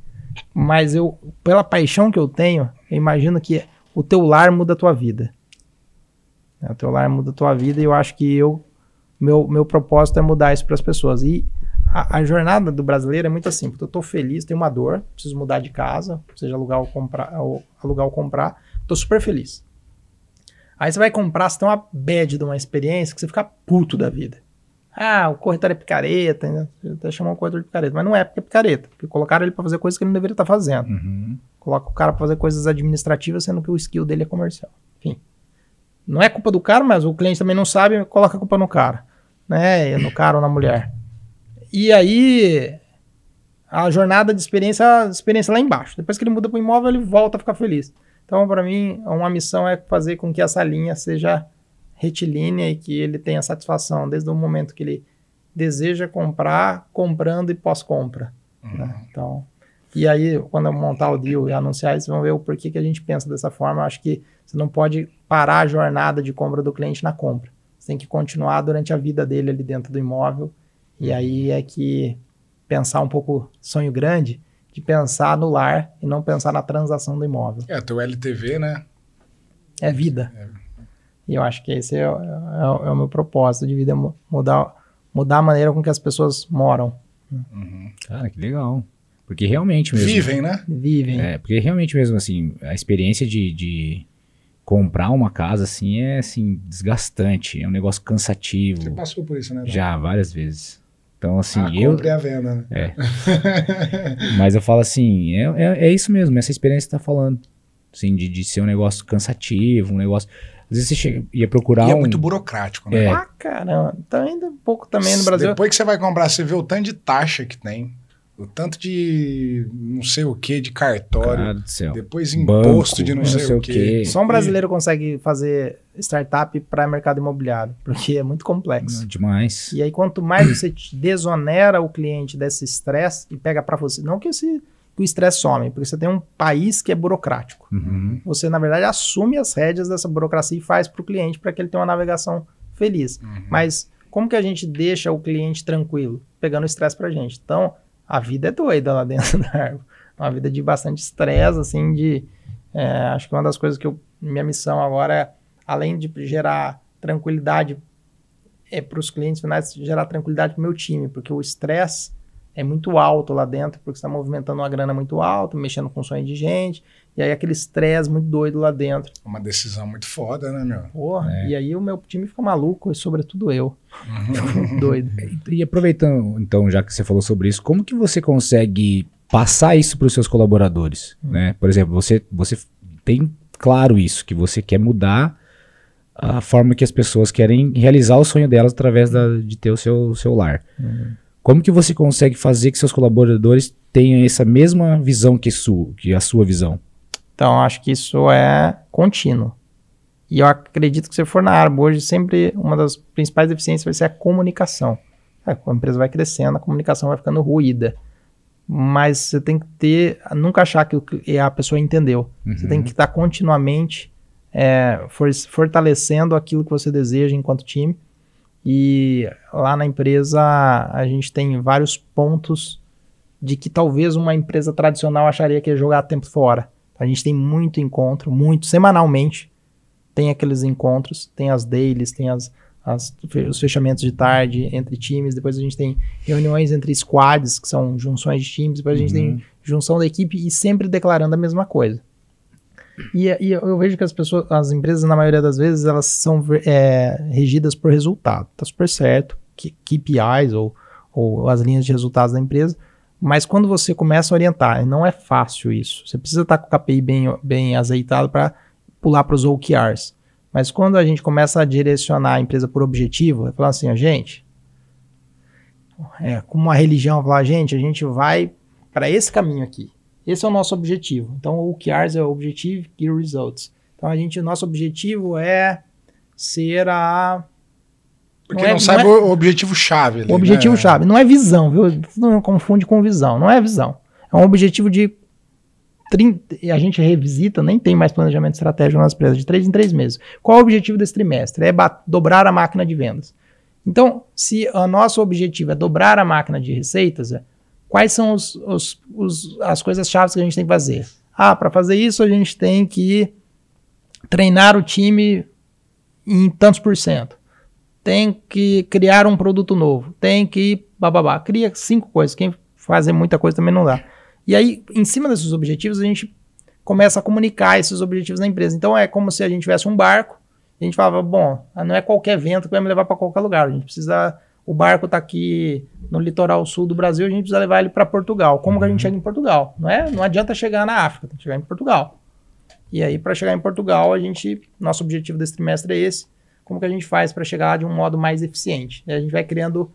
Mas eu, pela paixão que eu tenho, eu imagino que o teu lar muda a tua vida. O teu lar muda a tua vida e eu acho que eu, meu, meu propósito é mudar isso para as pessoas. E a, a jornada do brasileiro é muito simples. Eu tô feliz, tenho uma dor, preciso mudar de casa, seja alugar ou comprar, ou alugar ou comprar. Tô super feliz. Aí você vai comprar, você tem uma bad de uma experiência que você fica puto da vida. Ah, o corretor é picareta, né? Você até chamou o corretor de picareta, mas não é porque é picareta, porque colocaram ele para fazer coisas que ele não deveria estar fazendo. Uhum. Coloca o cara para fazer coisas administrativas, sendo que o skill dele é comercial. Enfim. Não é culpa do cara, mas o cliente também não sabe, coloca a culpa no cara. Né? No cara ou na mulher. E aí, a jornada de experiência, a experiência lá embaixo. Depois que ele muda para o imóvel, ele volta a ficar feliz. Então, para mim, uma missão é fazer com que essa linha seja retilínea e que ele tenha satisfação desde o momento que ele deseja comprar, comprando e pós-compra. né? Então, e aí, quando eu montar o deal e anunciar isso, vão ver o porquê que a gente pensa dessa forma. Eu acho que você não pode parar a jornada de compra do cliente na compra. Você tem que continuar durante a vida dele ali dentro do imóvel. E aí é que pensar um pouco sonho grande, de pensar no lar e não pensar na transação do imóvel. É, teu LTV, né? É vida. E eu acho que esse é, o- é é o meu propósito de vida, é mu- mudar, mudar a maneira com que as pessoas moram, Cara, que legal. Porque realmente mesmo. Vivem, né? vivem. É, porque realmente mesmo, assim, a experiência de, de comprar uma casa, assim, é, assim, desgastante. É um negócio cansativo. Você passou por isso, né? Dom? Já, várias vezes. Então, assim, a eu... compra e a venda, né? É. Mas eu falo assim, é, é, é isso mesmo, essa experiência que você tá falando. Assim, de, de ser um negócio cansativo, um negócio... Às vezes você chega, ia procurar E é um... muito burocrático, né? É. Ah, caramba. Tá ainda um pouco também no Brasil. Depois que você vai comprar, você vê o tanto de taxa que tem, o tanto de não sei o que, de cartório, Cara do céu. depois Banco, imposto de não, sei, o que. Só um brasileiro consegue fazer startup para mercado imobiliário, porque é muito complexo. Demais. E aí, quanto mais você desonera o cliente desse estresse e pega para você, não que, esse, que o estresse some, porque você tem um país que é burocrático. Uhum. Você, na verdade, assume as rédeas dessa burocracia e faz para o cliente para que ele tenha uma navegação feliz. Uhum. Mas como que a gente deixa o cliente tranquilo? Pegando o estresse para gente. Então, a vida é doida lá dentro da árvore. Uma vida de bastante estresse, assim, de... é, acho que uma das coisas que eu... Minha missão agora é, além de gerar tranquilidade é, para os clientes finais, gerar tranquilidade para o meu time, porque o estresse é muito alto lá dentro, porque está movimentando uma grana muito alta, mexendo com sonho de gente, e aí aquele estresse muito doido lá dentro. Uma decisão muito foda, né, meu? Porra, É. e aí o meu time fica maluco, e sobretudo eu. Fico doido. E aproveitando, então, já que você falou sobre isso, como que você consegue passar isso para os seus colaboradores? Né? Por exemplo, você, você tem claro isso, que você quer mudar a forma que as pessoas querem realizar o sonho delas através da- de ter o seu, seu lar. Como que você consegue fazer que seus colaboradores tenham essa mesma visão que, su, que a sua visão? Então, acho que isso é contínuo. E eu acredito que se for na Arbo hoje, sempre uma das principais deficiências vai ser a comunicação. É, a empresa vai crescendo, a comunicação vai ficando ruída. Mas você tem que ter, nunca achar que a pessoa entendeu. Você tem que estar continuamente é, for- fortalecendo aquilo que você deseja enquanto time. E lá na empresa a gente tem vários pontos de que talvez uma empresa tradicional acharia que ia jogar tempo fora. A gente tem muito encontro, muito, semanalmente. tem aqueles encontros, tem as dailies, tem as, as, os fechamentos de tarde entre times, depois a gente tem reuniões entre squads, que são junções de times, depois a gente tem junção da equipe e sempre declarando a mesma coisa. E, e eu vejo que as pessoas, as empresas, na maioria das vezes, elas são é, regidas por resultado. Tá super certo, que, KPIs ou, ou as linhas de resultados da empresa, mas quando você começa a orientar, não é fácil isso. Você precisa estar com o KPI bem, bem azeitado para pular para os OKRs. Mas quando a gente começa a direcionar a empresa por objetivo, é falar assim, a gente, é como uma religião, falar, gente, a gente vai para esse caminho aqui. Esse é o nosso objetivo. Então, o OKRs é o Objective Key Results. Então, a gente, o nosso objetivo é ser a... Porque não, é, não sabe não é, o objetivo-chave. O objetivo-chave. Né? Não é visão, viu? Não confunde com visão. Não é visão. É um objetivo de 30, a gente revisita, nem tem mais planejamento estratégico nas empresas, de três em três meses. Qual é o objetivo desse trimestre? É dobrar a máquina de vendas. Então, se o nosso objetivo é dobrar a máquina de receitas, é, quais são os, os, os, as coisas-chave que a gente tem que fazer? Ah, para fazer isso a gente tem que treinar o time em tantos por cento. Tem que criar um produto novo. Tem que bababá. Cria cinco coisas. Quem fazer muita coisa também não dá. E aí, em cima desses objetivos, a gente começa a comunicar esses objetivos na empresa. Então é como se a gente tivesse um barco, e a gente falava, bom, não é qualquer vento que vai me levar para qualquer lugar. A gente precisa. O barco está aqui no litoral sul do Brasil, a gente precisa levar ele para Portugal. Como uhum. que a gente uhum. chega em Portugal? Não, é, não adianta chegar na África, tem que chegar em Portugal. E aí, para chegar em Portugal, a gente. Nosso objetivo desse trimestre é esse. Como que a gente faz para chegar lá de um modo mais eficiente? E a gente vai criando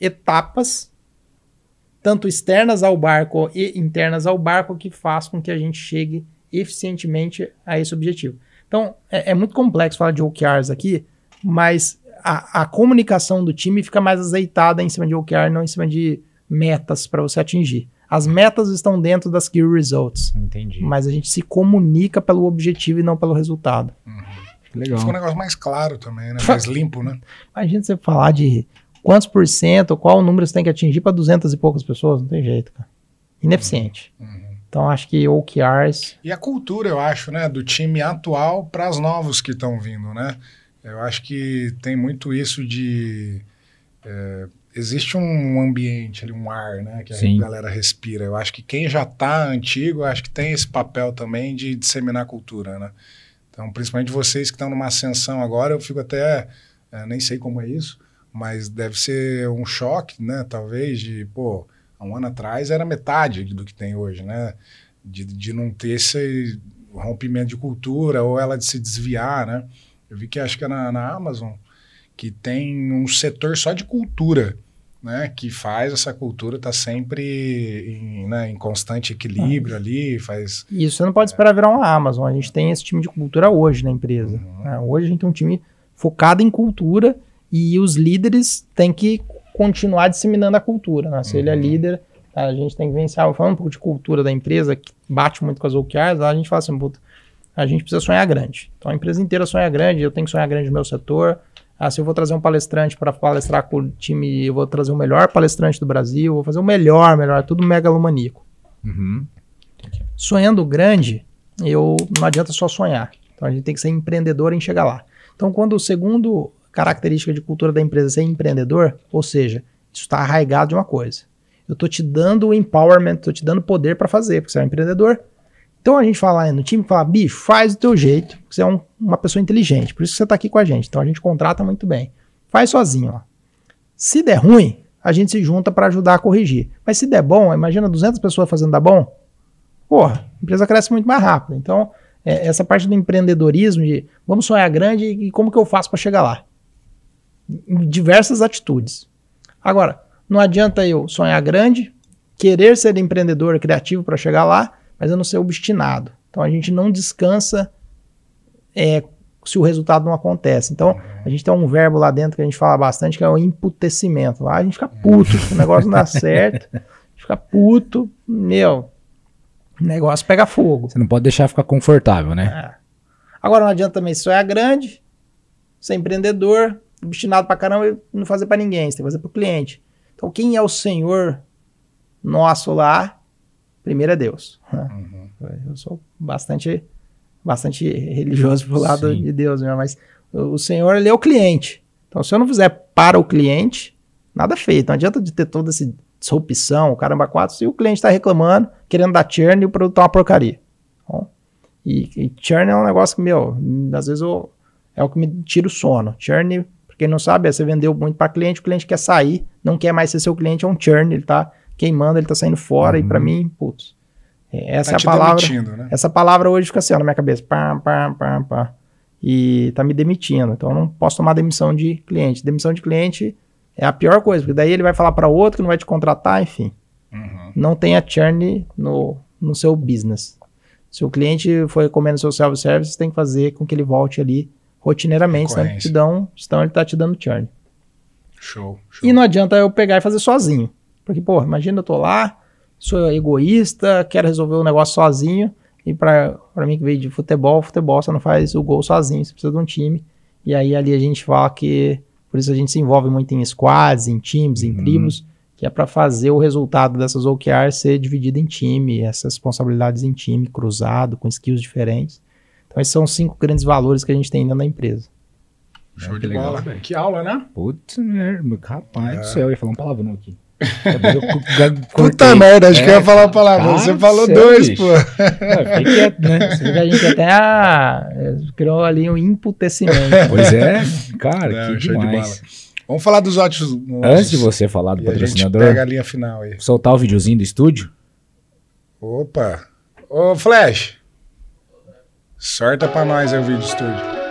etapas tanto externas ao barco e internas ao barco, que faz com que a gente chegue eficientemente a esse objetivo. Então, é, é muito complexo falar de OKRs aqui, mas a, a, comunicação do time fica mais azeitada em cima de OKR, não em cima de metas para você atingir. As metas estão dentro das key results. Entendi. Mas a gente se comunica pelo objetivo e não pelo resultado. Uhum. Legal. Fica um negócio mais claro também, né? Mais limpo, né? Imagina você falar de quantos por cento, qual número você tem que atingir para 200 e poucas pessoas, não tem jeito, cara. Ineficiente. Uhum. Então acho que OKRs. E a cultura, eu acho, né, do time atual para os novos que estão vindo, né? Eu acho que tem muito isso de. É, existe um ambiente ali, um ar, né, que a Sim. galera respira. Eu acho que quem já está antigo, acho que tem esse papel também de disseminar a cultura, né? Então, principalmente vocês que estão numa ascensão agora, eu fico até. É, nem sei como é isso, mas deve ser um choque, né? Talvez de, pô, há um ano atrás era metade do que tem hoje, né? De, de não ter esse rompimento de cultura ou ela de se desviar, né? Eu vi que acho que é na, na Amazon que tem um setor só de cultura, né? Que faz essa cultura estar tá sempre em, né, em constante equilíbrio ah, ali, faz... Isso você não pode esperar virar uma Amazon. A gente tem esse time de cultura hoje na empresa. Uhum. Né? Hoje a gente tem um time focado em cultura e os líderes têm que continuar disseminando a cultura. Né? Se uhum. ele é uhum. líder, a gente tem que vencer. Falando um pouco de cultura da empresa, que bate muito com as OKRs, a gente fala assim, puta, a gente precisa sonhar grande. Então a empresa inteira sonha grande, eu tenho que sonhar grande no meu setor. Ah, se eu vou trazer um palestrante para palestrar com o time, eu vou trazer o melhor palestrante do Brasil, vou fazer o melhor, melhor, é tudo megalomaníaco. Uhum. Sonhando grande, eu não adianta só sonhar. Então a gente tem que ser empreendedor em chegar lá. Então quando o segundo característica de cultura da empresa ser empreendedor, ou seja, isso está arraigado de uma coisa. Eu estou te dando o empowerment, estou te dando poder para fazer, porque você é um empreendedor. Então a gente fala no time, fala, bicho, faz do teu jeito, porque você é um, uma pessoa inteligente, por isso que você está aqui com a gente. Então a gente contrata muito bem. Faz sozinho. Ó. Se der ruim, a gente se junta para ajudar a corrigir. Mas se der bom, imagina 200 pessoas fazendo dar bom, porra, a empresa cresce muito mais rápido. Então, é, essa parte do empreendedorismo, de vamos sonhar grande e como que eu faço para chegar lá? diversas atitudes. Agora, não adianta eu sonhar grande, querer ser empreendedor criativo para chegar lá, mas eu não ser obstinado. Então a gente não descansa é, se o resultado não acontece. Então a gente tem um verbo lá dentro que a gente fala bastante que é o emputecimento. Lá a gente fica puto, o negócio não dá certo, a gente fica puto, meu, o negócio pega fogo. Você não pode deixar ficar confortável, né? É. Agora não adianta também sonhar grande, ser empreendedor, obstinado pra caramba e não fazer para ninguém, você tem que fazer pro cliente. Então, quem é o Senhor nosso lá? Primeiro é Deus. Uhum. Eu sou bastante bastante religioso pro lado Sim. de Deus, né? mas o Senhor, ele é o cliente. Então, se eu não fizer para o cliente, nada feito. Não adianta de ter toda essa disrupção, o caramba, quatro, se o cliente está reclamando, querendo dar churn e o produto é uma porcaria. Bom, e, e churn é um negócio que, meu, às vezes eu, é o que me tira o sono. Churn, pra quem não sabe, é você vendeu muito para cliente, o cliente quer sair, não quer mais ser seu cliente, é um churn, ele tá queimando, ele tá saindo fora, e para mim, putz, é- essa Tá é a palavra. né? Essa palavra hoje fica assim ó, na minha cabeça. Pá, pá, pá, pá. E tá me demitindo. Então eu não posso tomar demissão de cliente. Demissão de cliente é a pior coisa, porque daí ele vai falar para outro que não vai te contratar, enfim. Uhum. Não tenha churn no, no seu business. Se o cliente for comendo seu self-service, tem que fazer com que ele volte ali rotineiramente, senão, ele te dão, senão ele tá te dando churn. Show, show. E não adianta eu pegar e fazer sozinho. Porque, pô, imagina eu tô lá, sou egoísta, quero resolver o negócio sozinho. E pra, pra mim que veio de futebol, futebol você não faz o gol sozinho, você precisa de um time. E aí ali a gente fala que, por isso a gente se envolve muito em squads, em times, em Uhum. tribos, que é pra fazer o resultado dessas OKRs ser dividido em time, essas responsabilidades em time, cruzado, com skills diferentes. Então esses são os cinco grandes valores que a gente tem dentro da empresa. Show que de legal, bola. velho. Que aula, né? Putz, merda, rapaz É. do céu, eu ia falar um palavrão aqui. Ga- Puta merda, acho que eu ia É, falar a palavra. cara Você do falou céu, dois, bicho. pô. É, fiquei quieto, né? Você vê que a gente até ah, criou ali um emputecimento. Pois é, cara, Não, que show de demais. Vamos falar dos ótimos. Antes de você falar do E a gente patrocinador, pega a linha final aí. soltar o videozinho do estúdio. Opa! Ô, Flash! Sorta pra nós aí o vídeo estúdio.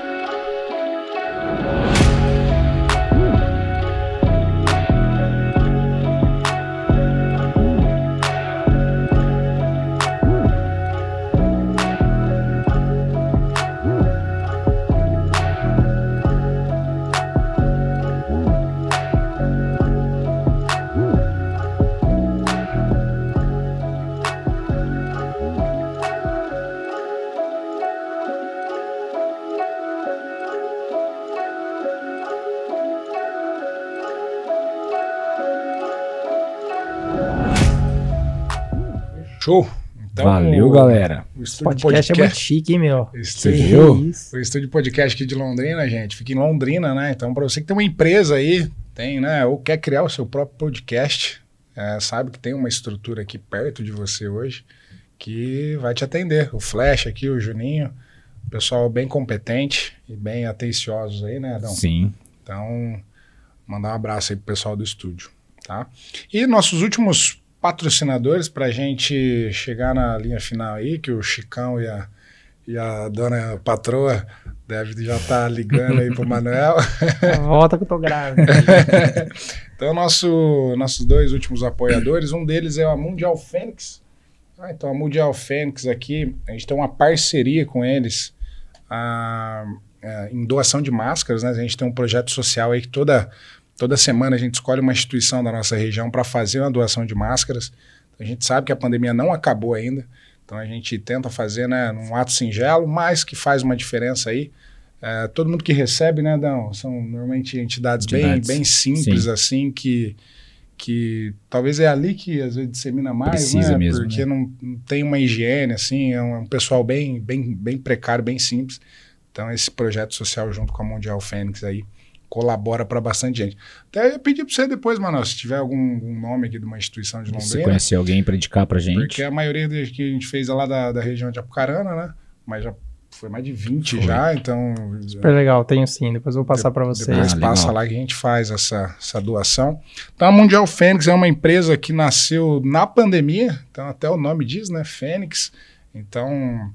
Show! Então, Valeu, o- galera. O Esse estúdio podcast, é muito chique, hein, meu? Estúdio, o estúdio podcast aqui de Londrina, gente, fica em Londrina, né? Então, para você que tem uma empresa aí, tem, né? Ou quer criar o seu próprio podcast, é, sabe que tem uma estrutura aqui perto de você hoje que vai te atender. O Flash aqui, o Juninho, pessoal bem competente e bem atenciosos aí, né, Adão? Sim. Então, mandar um abraço aí pro pessoal do estúdio, tá? E nossos últimos patrocinadores pra gente chegar na linha final aí, que o Chicão e a, e a dona patroa devem já estar ligando aí pro Manuel. Volta que eu tô grávida. Então, nosso, nossos dois últimos apoiadores, um deles é a Mundial Fênix. Ah, então, a Mundial Fênix aqui, a gente tem uma parceria com eles ah, ah, em doação de máscaras, né? A gente tem um projeto social aí que toda, toda semana a gente escolhe uma instituição da nossa região para fazer uma doação de máscaras. A gente sabe que a pandemia não acabou ainda, então a gente tenta fazer né, num ato singelo, mas que faz uma diferença aí. É, todo mundo que recebe, né, Dão? São normalmente entidades, Entidades. bem, bem simples, Sim. assim, que, que talvez é ali que às vezes dissemina mais, Precisa né? mesmo, Porque não, não tem uma higiene, assim, é um, é um pessoal bem, bem, bem precário, bem simples. Então, esse projeto social junto com a Mundial Fênix aí colabora para bastante gente. Até eu ia pedir para você depois, mano, se tiver algum, algum nome aqui de uma instituição de Se você Londrina. conhecer alguém pra indicar pra gente. Porque a maioria das que a gente fez é lá da, da região de Apucarana, né? Mas já foi mais de 20 Foi. já, então. Super legal, tenho sim. Depois eu vou passar pra vocês. Depois Ah, passa legal. lá que a gente faz essa, essa doação. Então, a Mundial Fênix é uma empresa que nasceu na pandemia, então até o nome diz, né? Fênix. Então,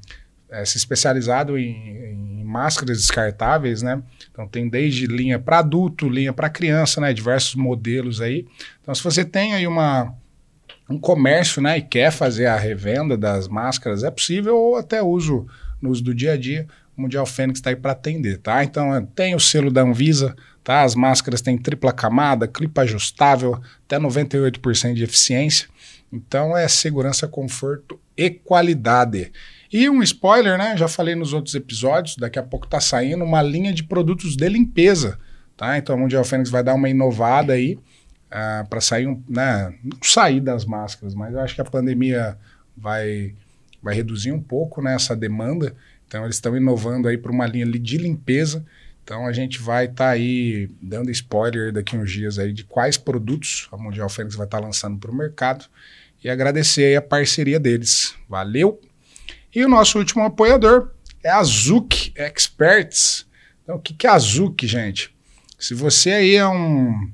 é, se especializado em, em máscaras descartáveis, né? Então, tem desde linha para adulto, linha para criança, né? Diversos modelos aí. Então, se você tem aí uma, um comércio, né? E quer fazer a revenda das máscaras, é possível ou até uso no uso do dia a dia. O Mundial Fênix está aí para atender, tá? Então, é, tem o selo da Anvisa, tá? As máscaras têm tripla camada, clipe ajustável, até 98% de eficiência. Então, é segurança, conforto e qualidade. E um spoiler, né? Já falei nos outros episódios, daqui a pouco tá saindo uma linha de produtos de limpeza, tá? Então, a Mundial Fênix vai dar uma inovada aí para sair, um, né? Sair das máscaras, mas eu acho que a pandemia vai vai reduzir um pouco né, essa demanda. Então eles estão inovando aí para uma linha de limpeza. Então a gente vai estar tá aí dando spoiler daqui uns dias aí de quais produtos a Mundial Fênix vai estar tá lançando para o mercado e agradecer aí a parceria deles. Valeu! E o nosso último apoiador é a Zuc Experts. Então o que, é a Zuc, gente? Se você aí é um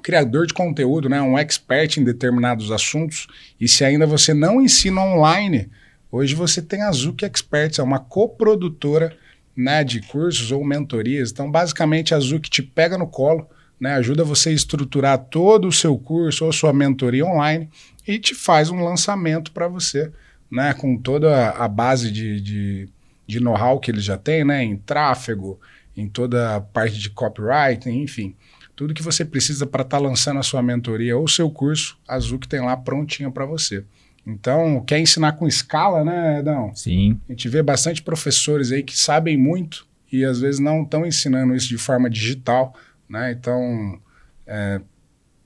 criador de conteúdo, né, um expert em determinados assuntos, e se ainda você não ensina online, hoje você tem a Zuc Experts, é uma coprodutora né, de cursos ou mentorias. Então, basicamente, a Zuc te pega no colo, né, ajuda você a estruturar todo o seu curso ou sua mentoria online e te faz um lançamento para você, né, com toda a base de, de, de know-how que ele já tem, né, em tráfego, em toda a parte de copyright, enfim. Tudo que você precisa para estar tá lançando a sua mentoria ou seu curso, a Zuc tem lá prontinho para você. Então, quer ensinar com escala, né, Edão? Sim. A gente vê bastante professores aí que sabem muito e às vezes não estão ensinando isso de forma digital, né? Então,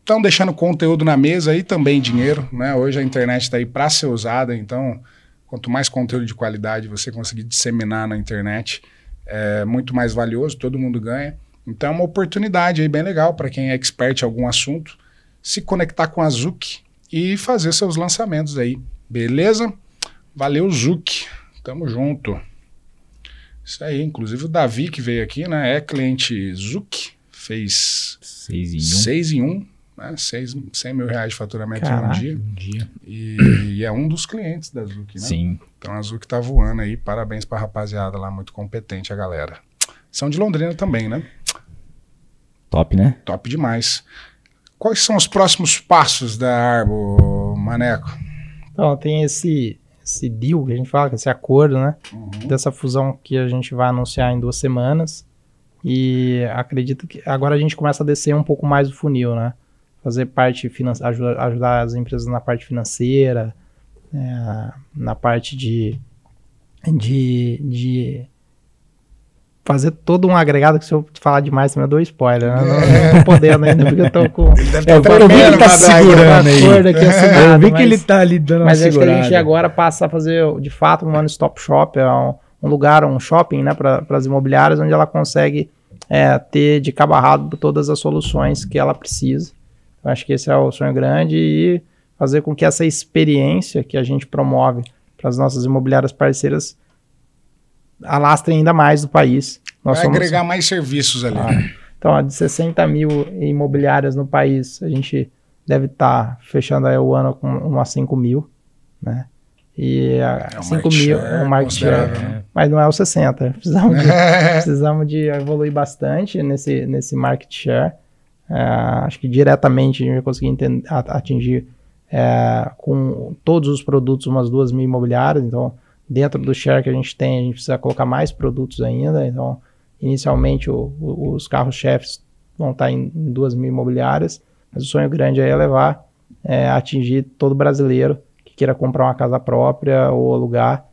estão deixando conteúdo na mesa e também dinheiro, né? Hoje a internet está aí para ser usada, então quanto mais conteúdo de qualidade você conseguir disseminar na internet, é muito mais valioso, todo mundo ganha. Então é uma oportunidade aí bem legal para quem é expert em algum assunto, se conectar com a Zuc e fazer seus lançamentos aí. Beleza? Valeu, Zuc. Tamo junto. Isso aí, inclusive o Davi que veio aqui, né? É cliente Zuc, fez 6 em 1. Um. Seis em um né? Seis, 100 mil reais de faturamento Caraca, em um dia. Um dia. E, e, é um dos clientes da Zuc, né? Sim. Então a Zuc tá voando aí. Parabéns pra rapaziada lá, muito competente a galera. São de Londrina também, né? Top, né? Top demais. Quais são os próximos passos da Arbo, Maneco? Então, tem esse, esse deal que a gente fala, esse acordo, né? Uhum. Dessa fusão que a gente vai anunciar em duas semanas. E acredito que agora a gente começa a descer um pouco mais o funil, né? Fazer parte financeira, ajudar, ajudar as empresas na parte financeira, é, na parte de, de, de fazer todo um agregado que se eu falar demais também eu dou spoiler, né? Não, não tô podendo ainda, porque eu tô com. eu, eu vi que ele tá segurando aí. Assinado, eu vi mas, que ele tá ali dando Mas uma acho que a gente agora passa a fazer, de fato, um one-stop shop, é um, um, lugar, um shopping, né, para as imobiliárias, onde ela consegue é, ter de cabo a rabo todas as soluções que ela precisa. Acho que esse é o sonho grande e fazer com que essa experiência que a gente promove para as nossas imobiliárias parceiras alastrem ainda mais do país. Nós Vai somos... agregar mais serviços ali. Ah, então, ó, de 60 mil imobiliárias no país, a gente deve estar tá fechando aí o ano com umas 5 mil, né? E é um 5 mil é um market share, né? mas não é o 60. Precisamos de, precisamos de evoluir bastante nesse, nesse market share. É, acho que diretamente a gente vai conseguir atingir é, com todos os produtos umas duas mil imobiliárias. Então, dentro do share que a gente tem, a gente precisa colocar mais produtos ainda. Então, inicialmente o, o, os carros-chefes vão estar em duas mil imobiliárias, mas o sonho grande é levar, é, atingir todo brasileiro que queira comprar uma casa própria ou alugar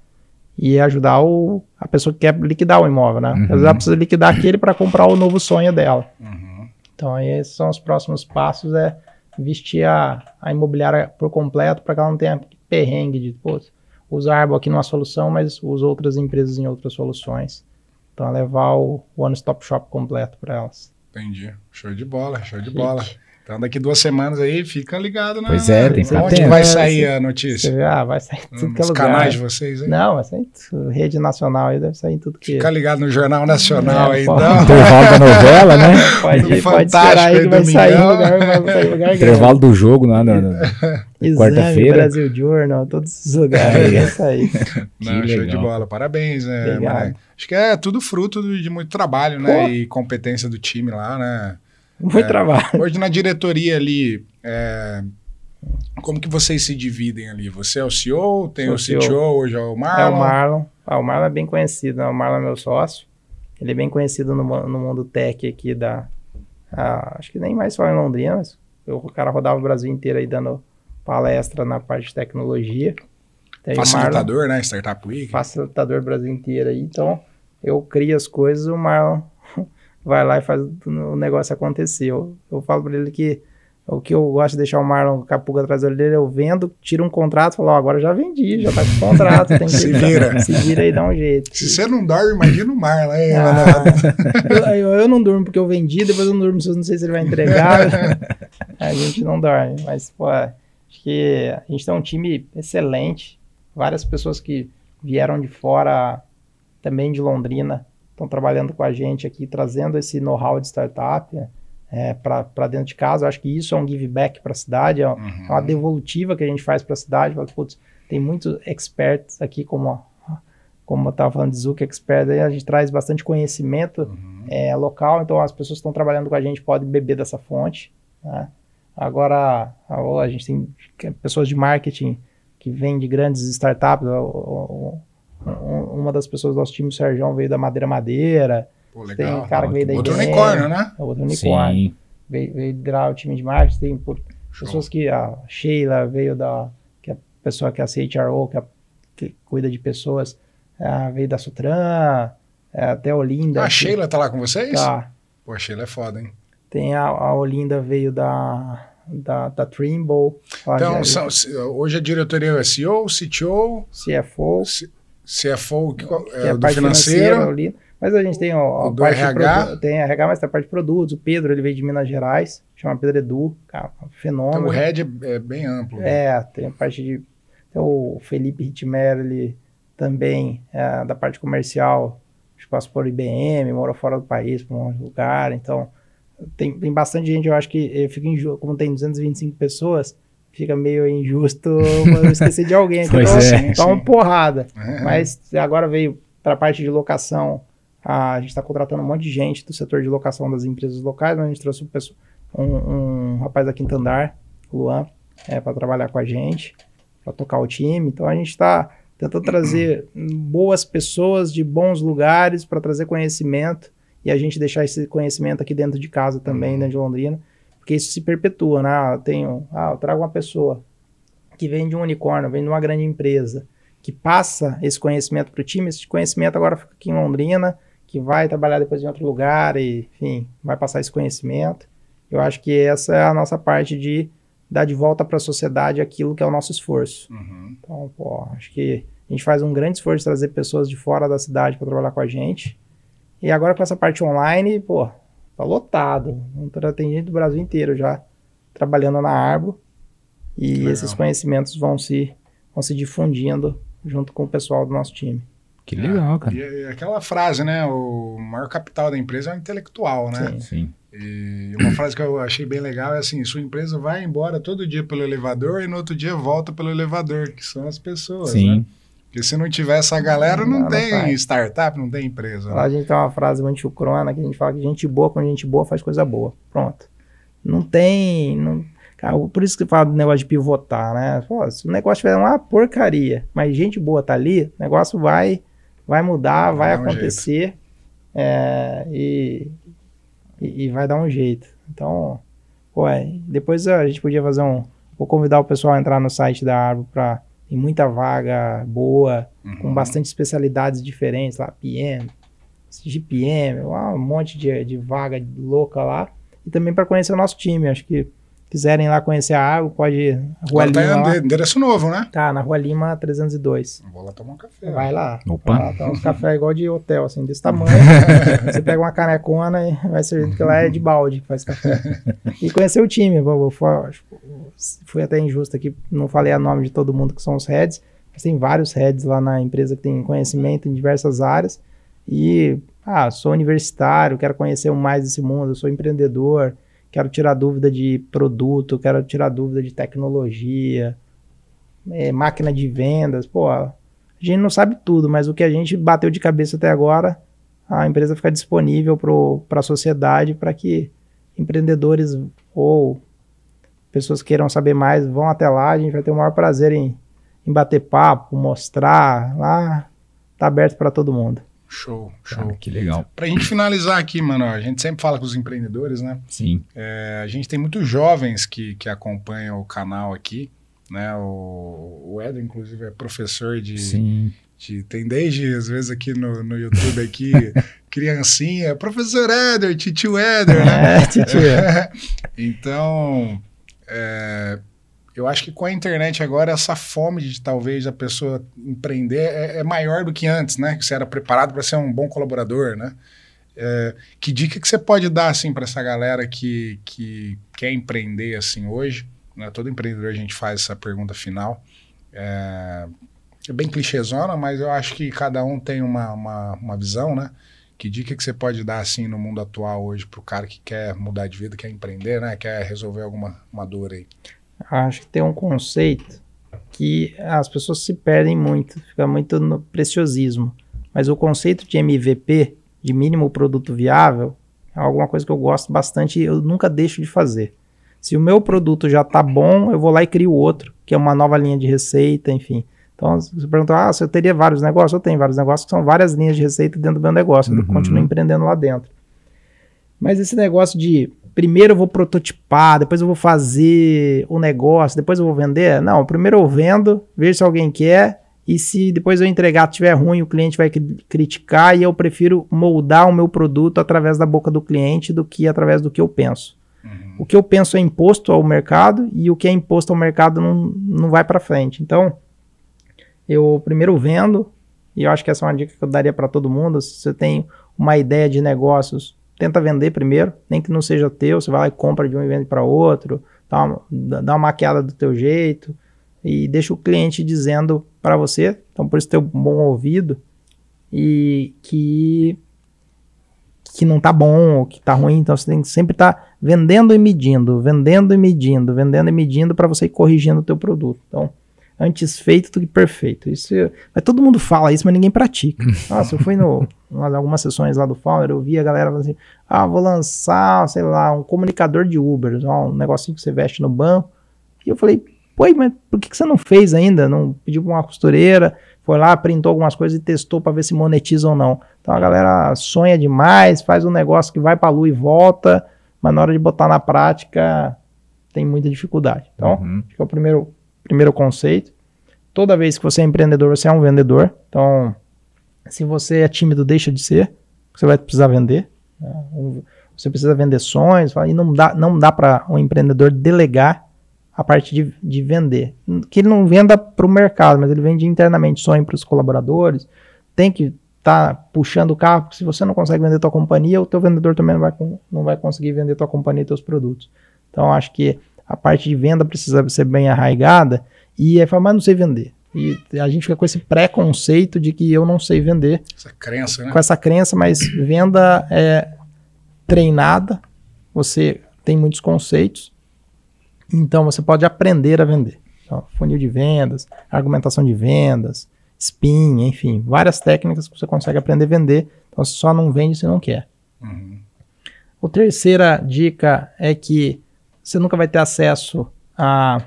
e ajudar o, a pessoa que quer liquidar o imóvel, né? Uhum. Às vezes ela precisa liquidar aquele para comprar o novo sonho dela. Uhum. Então, aí esses são os próximos passos, é vestir a, a imobiliária por completo para que ela não tenha perrengue de, pô, usar Arbo aqui numa solução, mas usa outras empresas em outras soluções. Então, é levar o one-stop shop completo para elas. Entendi. Show de bola, show de bola. Então, daqui duas semanas aí, fica ligado, né? Pois é, tem que Onde vai né? sair a notícia? Ah, vai sair em tudo que é Nos lugar. canais de vocês aí? Não, vai sair em rede nacional aí, deve sair em tudo que... Fica ligado no Jornal Nacional É, aí, pode. então. Intervalo da novela, né? Pode, Do pode esperar aí aí, que vai sair lugar, vai sair lugar grande. Intervalo do jogo lá na, na- quarta-feira. Brasil Journal, todos esses lugares aí vai sair. Não, Que show de legal. bola. Parabéns, né? Acho que é tudo fruto de de muito trabalho, né? Pô. E competência do time lá, né? Muito trabalho. Hoje na diretoria ali, é, como que vocês se dividem ali? Você é o CEO, tem o o CEO. CTO, hoje é o É Marlon. o Marlon. Ah, o Marlon é bem conhecido, né? O Marlon é meu sócio. Ele é bem conhecido no, no mundo tech aqui da. ah, acho que nem mais só em Londrina, mas o cara rodava o Brasil inteiro aí dando palestra na parte de tecnologia. Tem o Marlon, Facilitador, né? Startup Week. facilitador Brasil inteiro aí. Então, eu crio as coisas, o Marlon vai lá e faz o negócio acontecer. Eu, eu falo para ele que o que eu gosto de deixar o Marlon com a pulga atrás da orelha, eu vendo, tiro um contrato, falo, ó, agora já vendi, já tá com contrato, tem que Se vira. se vira e dá um jeito. Se você não dorme, imagina o Marlon. Hein, mano? Ah, eu, eu, eu não durmo porque eu vendi, depois eu não durmo, se eu não sei se ele vai entregar. a gente não dorme, mas, pô, acho que a gente tem um time excelente, várias pessoas que vieram de fora, também de Londrina, estão trabalhando com a gente aqui, trazendo esse know-how de startup, né? é, para dentro de casa. Eu acho que isso é um give back para a cidade, é, Uhum. é uma devolutiva que a gente faz para a cidade. Fala, Putz, tem muitos experts aqui, como, como eu estava falando de Zuc Expert, aí a gente traz bastante conhecimento Uhum. é, local, então as pessoas que estão trabalhando com a gente podem beber dessa fonte. né? Agora, a, a gente tem pessoas de marketing que vêm de grandes startups. o- o- uma das pessoas do nosso time, o Sérgio, veio da Madeira Madeira. Pô, Tem legal. cara que veio da Outro unicórnio, né? é Outro unicórnio Sim. veio, veio liderar o time de marketing, tem por- pessoas que a Sheila veio da que é a pessoa que é a CHRO, que, é- que cuida de pessoas, ah, veio da Sutran, é, até a Olinda. Ah, a que- Sheila tá lá com vocês? Tá. Pô, a Sheila é foda, hein? Tem a, a Olinda veio da da, da Trimble, Então, é são- hoje a diretoria é CEO, CTO, CFO, C- CFO, que, qual- que é, é a do parte financeira, financeiro. Olinda. Mas a gente tem ó, a do parte RH. tem RH, mas tem a parte de produtos. O Pedro, ele veio de Minas Gerais, chama Pedro Edu, cara, um Então, fenômeno. o Red é, é bem amplo. É, tem a parte de. Tem o Felipe Hitmer, ele também é da parte comercial, acho que passou por IBM, mora fora do país, para um lugar. Então, tem, tem bastante gente, eu acho que eu fico injusto, como tem 225 pessoas, fica meio injusto eu esquecer de alguém. Então, é. dá uma porrada. É. Mas agora veio para a parte de locação, a gente está contratando um monte de gente do setor de locação das empresas locais, mas a gente trouxe um, um- um rapaz da Quinta Andar, o Luan, é, para trabalhar com a gente, para tocar o time. Então a gente está tentando trazer boas pessoas de bons lugares para trazer conhecimento e a gente deixar esse conhecimento aqui dentro de casa também, dentro de Londrina, porque isso se perpetua, né? Ah, eu tenho, ah, eu trago uma pessoa que vem de um unicórnio, vem de uma grande empresa, que passa esse conhecimento para o time, esse conhecimento agora fica aqui em Londrina, que vai trabalhar depois em outro lugar e, enfim, vai passar esse conhecimento. Eu acho que essa é a nossa parte de dar de volta para a sociedade aquilo que é o nosso esforço. Uhum. Então, pô, acho que a gente faz um grande esforço de trazer pessoas de fora da cidade para trabalhar com a gente. E agora com essa parte online, pô, tá lotado. Tem gente do Brasil inteiro já trabalhando na Arbo. E Legal. esses conhecimentos vão se, vão se difundindo junto com o pessoal do nosso time. Que legal, cara. E, e aquela frase, né? O maior capital da empresa é o intelectual, né? Sim. Sim. E uma frase que eu achei bem legal é assim: sua empresa vai embora todo dia pelo elevador e no outro dia volta pelo elevador, que são as pessoas. Né? Porque se não tiver essa galera, não, Não, tem startup, não tem empresa. Lá Né? a gente tem uma frase muito chucrona que a gente fala que gente boa com gente boa faz coisa boa. Pronto. Não tem. Não, cara, por isso que fala do negócio de pivotar, né? Pô, se o negócio tiver uma porcaria, mas gente boa tá ali, o negócio vai, vai mudar, vai, Vai um acontecer é, e, e, e vai dar um jeito. Então, pô, é, depois a gente podia fazer um. Vou convidar o pessoal a entrar no site da Árvore para. Tem muita vaga boa, com Uhum. bastante especialidades diferentes lá, PM, GPM, um monte de, de vaga louca lá. E também para conhecer o nosso time. Acho que quiserem lá conhecer a água, pode ir. Rua Agora tá Lima, em endereço novo, né? Tá, na Rua Lima 302. Vou lá tomar um café. Vai lá. Opa. Lá, tá uns cafés igual de hotel, assim, desse tamanho. Você pega uma canecona e vai servir, porque lá é de balde que faz café. E conhecer o time. Vou, vou, foi, fui até injusto aqui, não falei o nome de todo mundo que são os heads, mas tem vários heads lá na empresa que tem conhecimento em diversas áreas. E, ah, sou universitário, quero conhecer mais desse mundo, sou empreendedor, quero tirar dúvida de produto, quero tirar dúvida de tecnologia, é, máquina de vendas, pô, a gente não sabe tudo, mas o que a gente bateu de cabeça até agora, a empresa fica disponível para a sociedade para que empreendedores ou pessoas que queiram saber mais vão até lá. A gente vai ter o maior prazer em, em bater papo, mostrar. Lá tá aberto para todo mundo. Show, show. Que legal. Pra gente finalizar aqui, mano, a gente sempre fala com os empreendedores, né? Sim. É, a gente tem muitos jovens que, que acompanham o canal aqui, né? O, o Eder, inclusive, é professor de, Sim. de- Tem desde, às vezes, aqui no, no YouTube, aqui, criancinha, professor Éder, titio Éder, né? É, titia. então, é, eu acho que com a internet agora, essa fome de talvez a pessoa empreender é, é maior do que antes, né? Que você era preparado para ser um bom colaborador, né? É, que dica que você pode dar assim para essa galera que, que quer empreender assim hoje? Né? Todo empreendedor a gente faz essa pergunta final. É, é bem clichêzona, mas eu acho que cada um tem uma, uma, uma visão, né? Que dica que você pode dar assim no mundo atual hoje para o cara que quer mudar de vida, quer empreender, né? Quer resolver alguma uma dor aí? Acho que tem um conceito que as pessoas se perdem muito, fica muito no preciosismo. Mas o conceito de MVP, de mínimo produto viável, é alguma coisa que eu gosto bastante e eu nunca deixo de fazer. Se o meu produto já está bom, eu vou lá e crio outro, que é uma nova linha de receita, enfim. Então, você perguntou, ah, se eu teria vários negócios? Eu tenho vários negócios que são várias linhas de receita dentro do meu negócio, uhum. eu continuo empreendendo lá dentro. Mas esse negócio de primeiro eu vou prototipar, depois eu vou fazer o negócio, depois eu vou vender. Não, primeiro eu vendo, vejo se alguém quer, e se depois eu entregar tiver ruim, o cliente vai criticar, e eu prefiro moldar o meu produto através da boca do cliente do que através do que eu penso. Uhum. O que eu penso é imposto ao mercado, e o que é imposto ao mercado não, não vai para frente. Então, eu primeiro vendo, e eu acho que essa é uma dica que eu daria para todo mundo. Se você tem uma ideia de negócios, tenta vender primeiro, nem que não seja teu, você vai lá e compra de um e vende para outro, dá uma, dá uma maquiada do teu jeito e deixa o cliente dizendo para você, então por isso ter um bom ouvido e que que não tá bom ou que tá ruim, então você tem que sempre estar tá vendendo e medindo, vendendo e medindo, vendendo e medindo para você ir corrigindo o teu produto. Então, antes feito do que perfeito. Isso, mas todo mundo fala isso, mas ninguém pratica. Nossa, eu fui no em algumas sessões lá do Founder, eu vi a galera falando assim: "Ah, vou lançar, sei lá, um comunicador de Uber, um negocinho que você veste no banco". E eu falei: "Pô, mas por que, que você não fez ainda? Não pediu para uma costureira, foi lá, printou algumas coisas e testou para ver se monetiza ou não". Então a galera sonha demais, faz um negócio que vai para lua e volta, mas na hora de botar na prática tem muita dificuldade. Então, uhum. acho que é o primeiro Primeiro conceito. Toda vez que você é empreendedor, você é um vendedor. Então, se você é tímido, deixa de ser. Você vai precisar vender. Né? Você precisa vender sonhos. E não dá, não dá para um empreendedor delegar a parte de, de vender. Que ele não venda para o mercado, mas ele vende internamente sonho para os colaboradores. Tem que estar tá puxando o carro, porque se você não consegue vender tua companhia, o teu vendedor também não vai, não vai conseguir vender tua companhia e teus produtos. Então, acho que a parte de venda precisa ser bem arraigada e é falar, mas não sei vender. E a gente fica com esse preconceito de que eu não sei vender. Essa crença, né? Com essa crença, mas venda é treinada, você tem muitos conceitos, então você pode aprender a vender. Então, funil de vendas, argumentação de vendas, spin, enfim, várias técnicas que você consegue aprender a vender. Então você só não vende se não quer. Uhum. A terceira dica é que você nunca vai ter acesso a.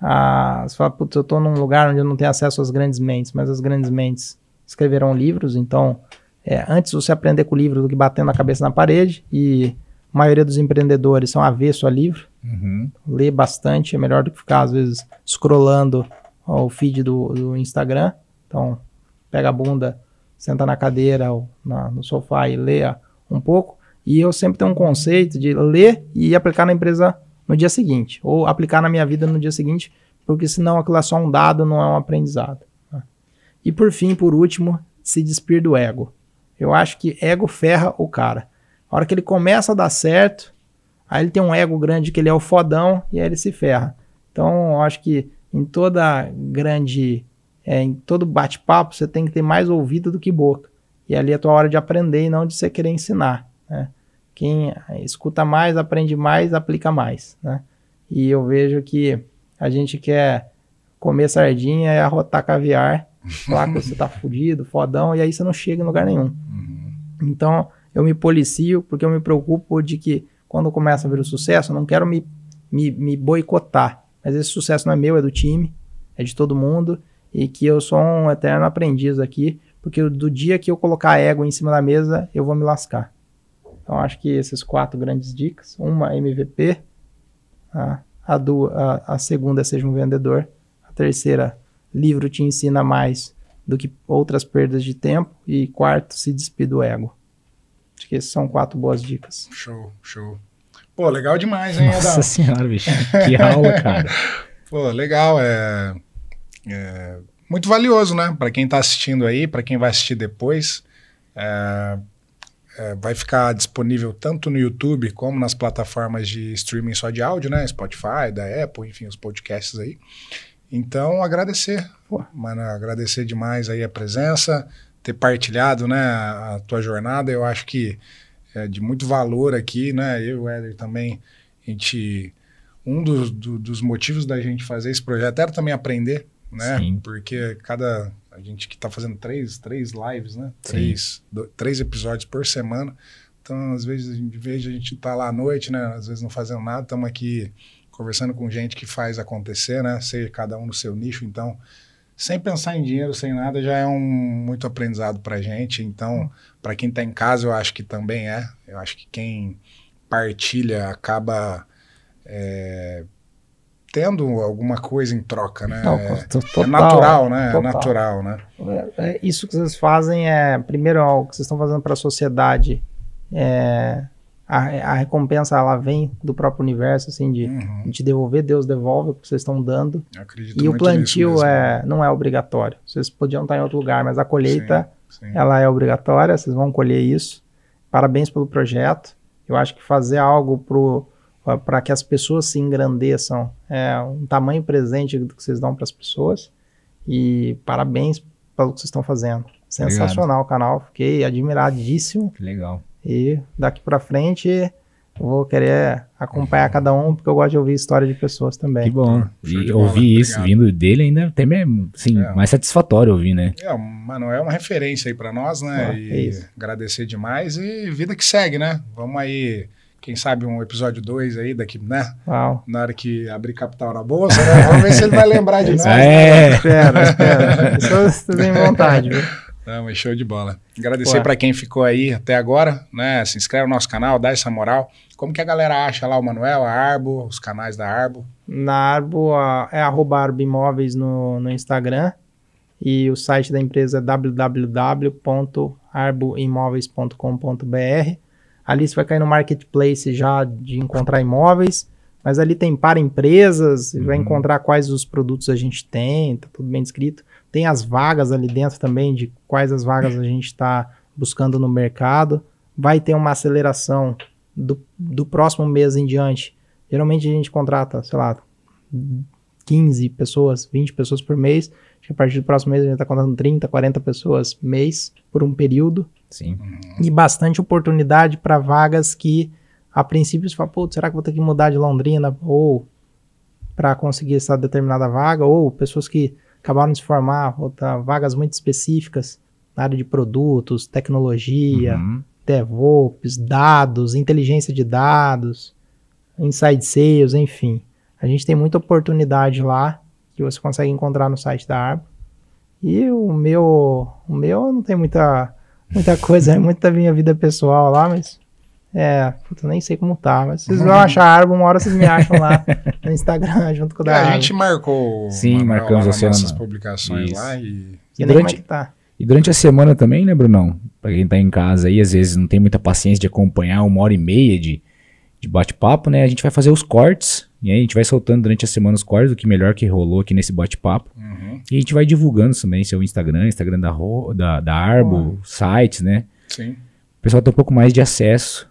a você fala, putz, eu estou num lugar onde eu não tenho acesso às grandes mentes, mas as grandes mentes escreverão livros, então é, antes você aprender com o livro do que batendo a cabeça na parede, e a maioria dos empreendedores são avesso a livro. Uhum. Lê bastante, é melhor do que ficar, às vezes, scrollando o feed do, do Instagram. Então, pega a bunda, senta na cadeira ou na, no sofá e lê um pouco. E eu sempre tenho um conceito de ler e aplicar na empresa no dia seguinte, ou aplicar na minha vida no dia seguinte, porque senão aquilo é só um dado, não é um aprendizado. Né? E por fim, por último, se despir do ego. Eu acho que ego ferra o cara. A hora que ele começa a dar certo, aí ele tem um ego grande que ele é o fodão e aí ele se ferra. Então, eu acho que em toda grande, é, em todo bate-papo, você tem que ter mais ouvido do que boca. E ali é a tua hora de aprender e não de você querer ensinar. Né? Quem escuta mais, aprende mais, aplica mais, né? E eu vejo que a gente quer comer sardinha e arrotar caviar, falar que você tá fudido, fodão, e aí você não chega em lugar nenhum. Uhum. Então, eu me policio porque eu me preocupo de que quando começa a vir o sucesso, eu não quero me, me, me boicotar. Mas esse sucesso não é meu, é do time, é de todo mundo, e que eu sou um eterno aprendiz aqui, porque do dia que eu colocar ego em cima da mesa, eu vou me lascar. Então, acho que esses quatro grandes dicas. Uma, MVP. A, a, do, a, a segunda, seja um vendedor. A terceira, livro te ensina mais do que outras perdas de tempo. E quarto, se despida do ego. Acho que essas são quatro boas dicas. Show, show. Pô, legal demais, hein, Nossa Adão? senhora, bicho. Que aula, cara. Pô, legal. É, é muito valioso, né? Para quem tá assistindo aí, para quem vai assistir depois. É, é, vai ficar disponível tanto no YouTube como nas plataformas de streaming só de áudio, né? Spotify, da Apple, enfim, os podcasts aí. Então, agradecer, Pô. mano, agradecer demais aí a presença, ter partilhado, né, a tua jornada. Eu acho que é de muito valor aqui, né? Eu e o Éder também, a gente um dos, do, dos motivos da gente fazer esse projeto era também aprender, né? Sim. Porque cada a gente que está fazendo três, três lives, né? Sim. Três, três episódios por semana. Então, às vezes, em vez de a gente estar lá à noite, né? Às vezes não fazendo nada, estamos aqui conversando com gente que faz acontecer, né? Seja cada um no seu nicho. Então, sem pensar em dinheiro, sem nada, já é um muito aprendizado para gente. Então, para quem está em casa, eu acho que também é. Eu acho que quem partilha acaba é, tendo alguma coisa em troca, né? Não, é, to- é total, natural, né? É total. natural, né? É, é, Isso que vocês fazem é, primeiro, o que vocês estão fazendo para a sociedade, é, a, a recompensa ela vem do próprio universo, assim, de, Uhum. de devolver, Deus devolve o que vocês estão dando. Eu acredito E o plantio é, não é obrigatório. Vocês podiam estar em outro lugar, mas a colheita Sim. ela é obrigatória, vocês vão colher isso. Parabéns pelo projeto. Eu acho que fazer algo para que as pessoas se engrandeçam é um tamanho presente do que vocês dão para as pessoas. E parabéns pelo que vocês estão fazendo. Sensacional o canal, fiquei admiradíssimo. Que legal. E daqui para frente eu vou querer acompanhar cada um, porque eu gosto de ouvir história de pessoas Que também. bom. Show de E bola, ouvir isso obrigado. vindo dele ainda até mesmo, assim, É. mais satisfatório ouvir, né? É, o Manuel é uma referência aí para nós, né? Ah, é e isso. agradecer demais e vida que segue, né? Vamos aí, quem sabe um episódio 2 aí daqui, né? Uau. Na hora que abrir capital na bolsa, né? Vamos ver se ele vai lembrar de nós. É. Espero, espero. Pessoas vocês têm vontade, viu? Não, mas show de bola. Agradecer para quem ficou aí até agora, né? Se inscreve no nosso canal, dá essa moral. Como que a galera acha lá o Manuel, a Arbo, os canais da Arbo? Na Arbo a- é arroba Arbo Imóveis no, no Instagram e o site da empresa é www.arboimóveis.com.br. Ali você vai cair no marketplace já de encontrar imóveis, mas ali tem para empresas, você vai Uhum. encontrar quais os produtos a gente tem, tá tudo bem descrito. Tem as vagas ali dentro também de quais as vagas a gente está buscando no mercado. Vai ter uma aceleração do, do próximo mês em diante. Geralmente a gente contrata, sei lá, 15 pessoas, 20 pessoas por mês. Que a partir do próximo mês a gente está contratando 30, 40 pessoas mês por um período. Sim. E bastante oportunidade para vagas que a princípio você fala, pô, será que eu vou ter que mudar de Londrina? Ou para conseguir essa determinada vaga, ou pessoas que acabaram de se formar, ou tá, vagas muito específicas na área de produtos, tecnologia, Uhum. DevOps, dados, inteligência de dados, inside sales, enfim. A gente tem muita oportunidade lá que você consegue encontrar no site da Arbo. E o meu, o meu não tem muita, muita coisa, é muita minha vida pessoal lá, mas é, puta, eu nem sei como tá, mas vocês vão achar a Arbo, uma hora vocês me acham lá no Instagram junto com o da É, a gente marcou Sim, marcamos você nossas publicações Isso. lá e E E nem como é durante, que tá. e durante a semana também, né, Brunão? Pra quem tá em casa aí, às vezes não tem muita paciência de acompanhar uma hora e meia de, de bate-papo, né? A gente vai fazer os cortes. E aí a gente vai soltando durante a semana os cortes do que melhor que rolou aqui nesse bate-papo. Uhum, E a gente vai divulgando também seu Instagram, Instagram da, Ro- da, da Arbo, sites, né? sim. O pessoal tem um pouco mais de acesso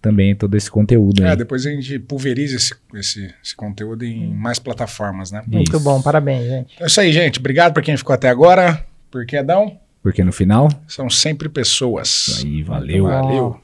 também a todo esse conteúdo É, aí. depois a gente pulveriza esse, esse, esse conteúdo em mais plataformas, né? Muito Isso. bom, parabéns, gente. É isso aí, gente. Obrigado para quem ficou até agora. Porque, Adão, Porque no final, são sempre pessoas. aí valeu. Valeu.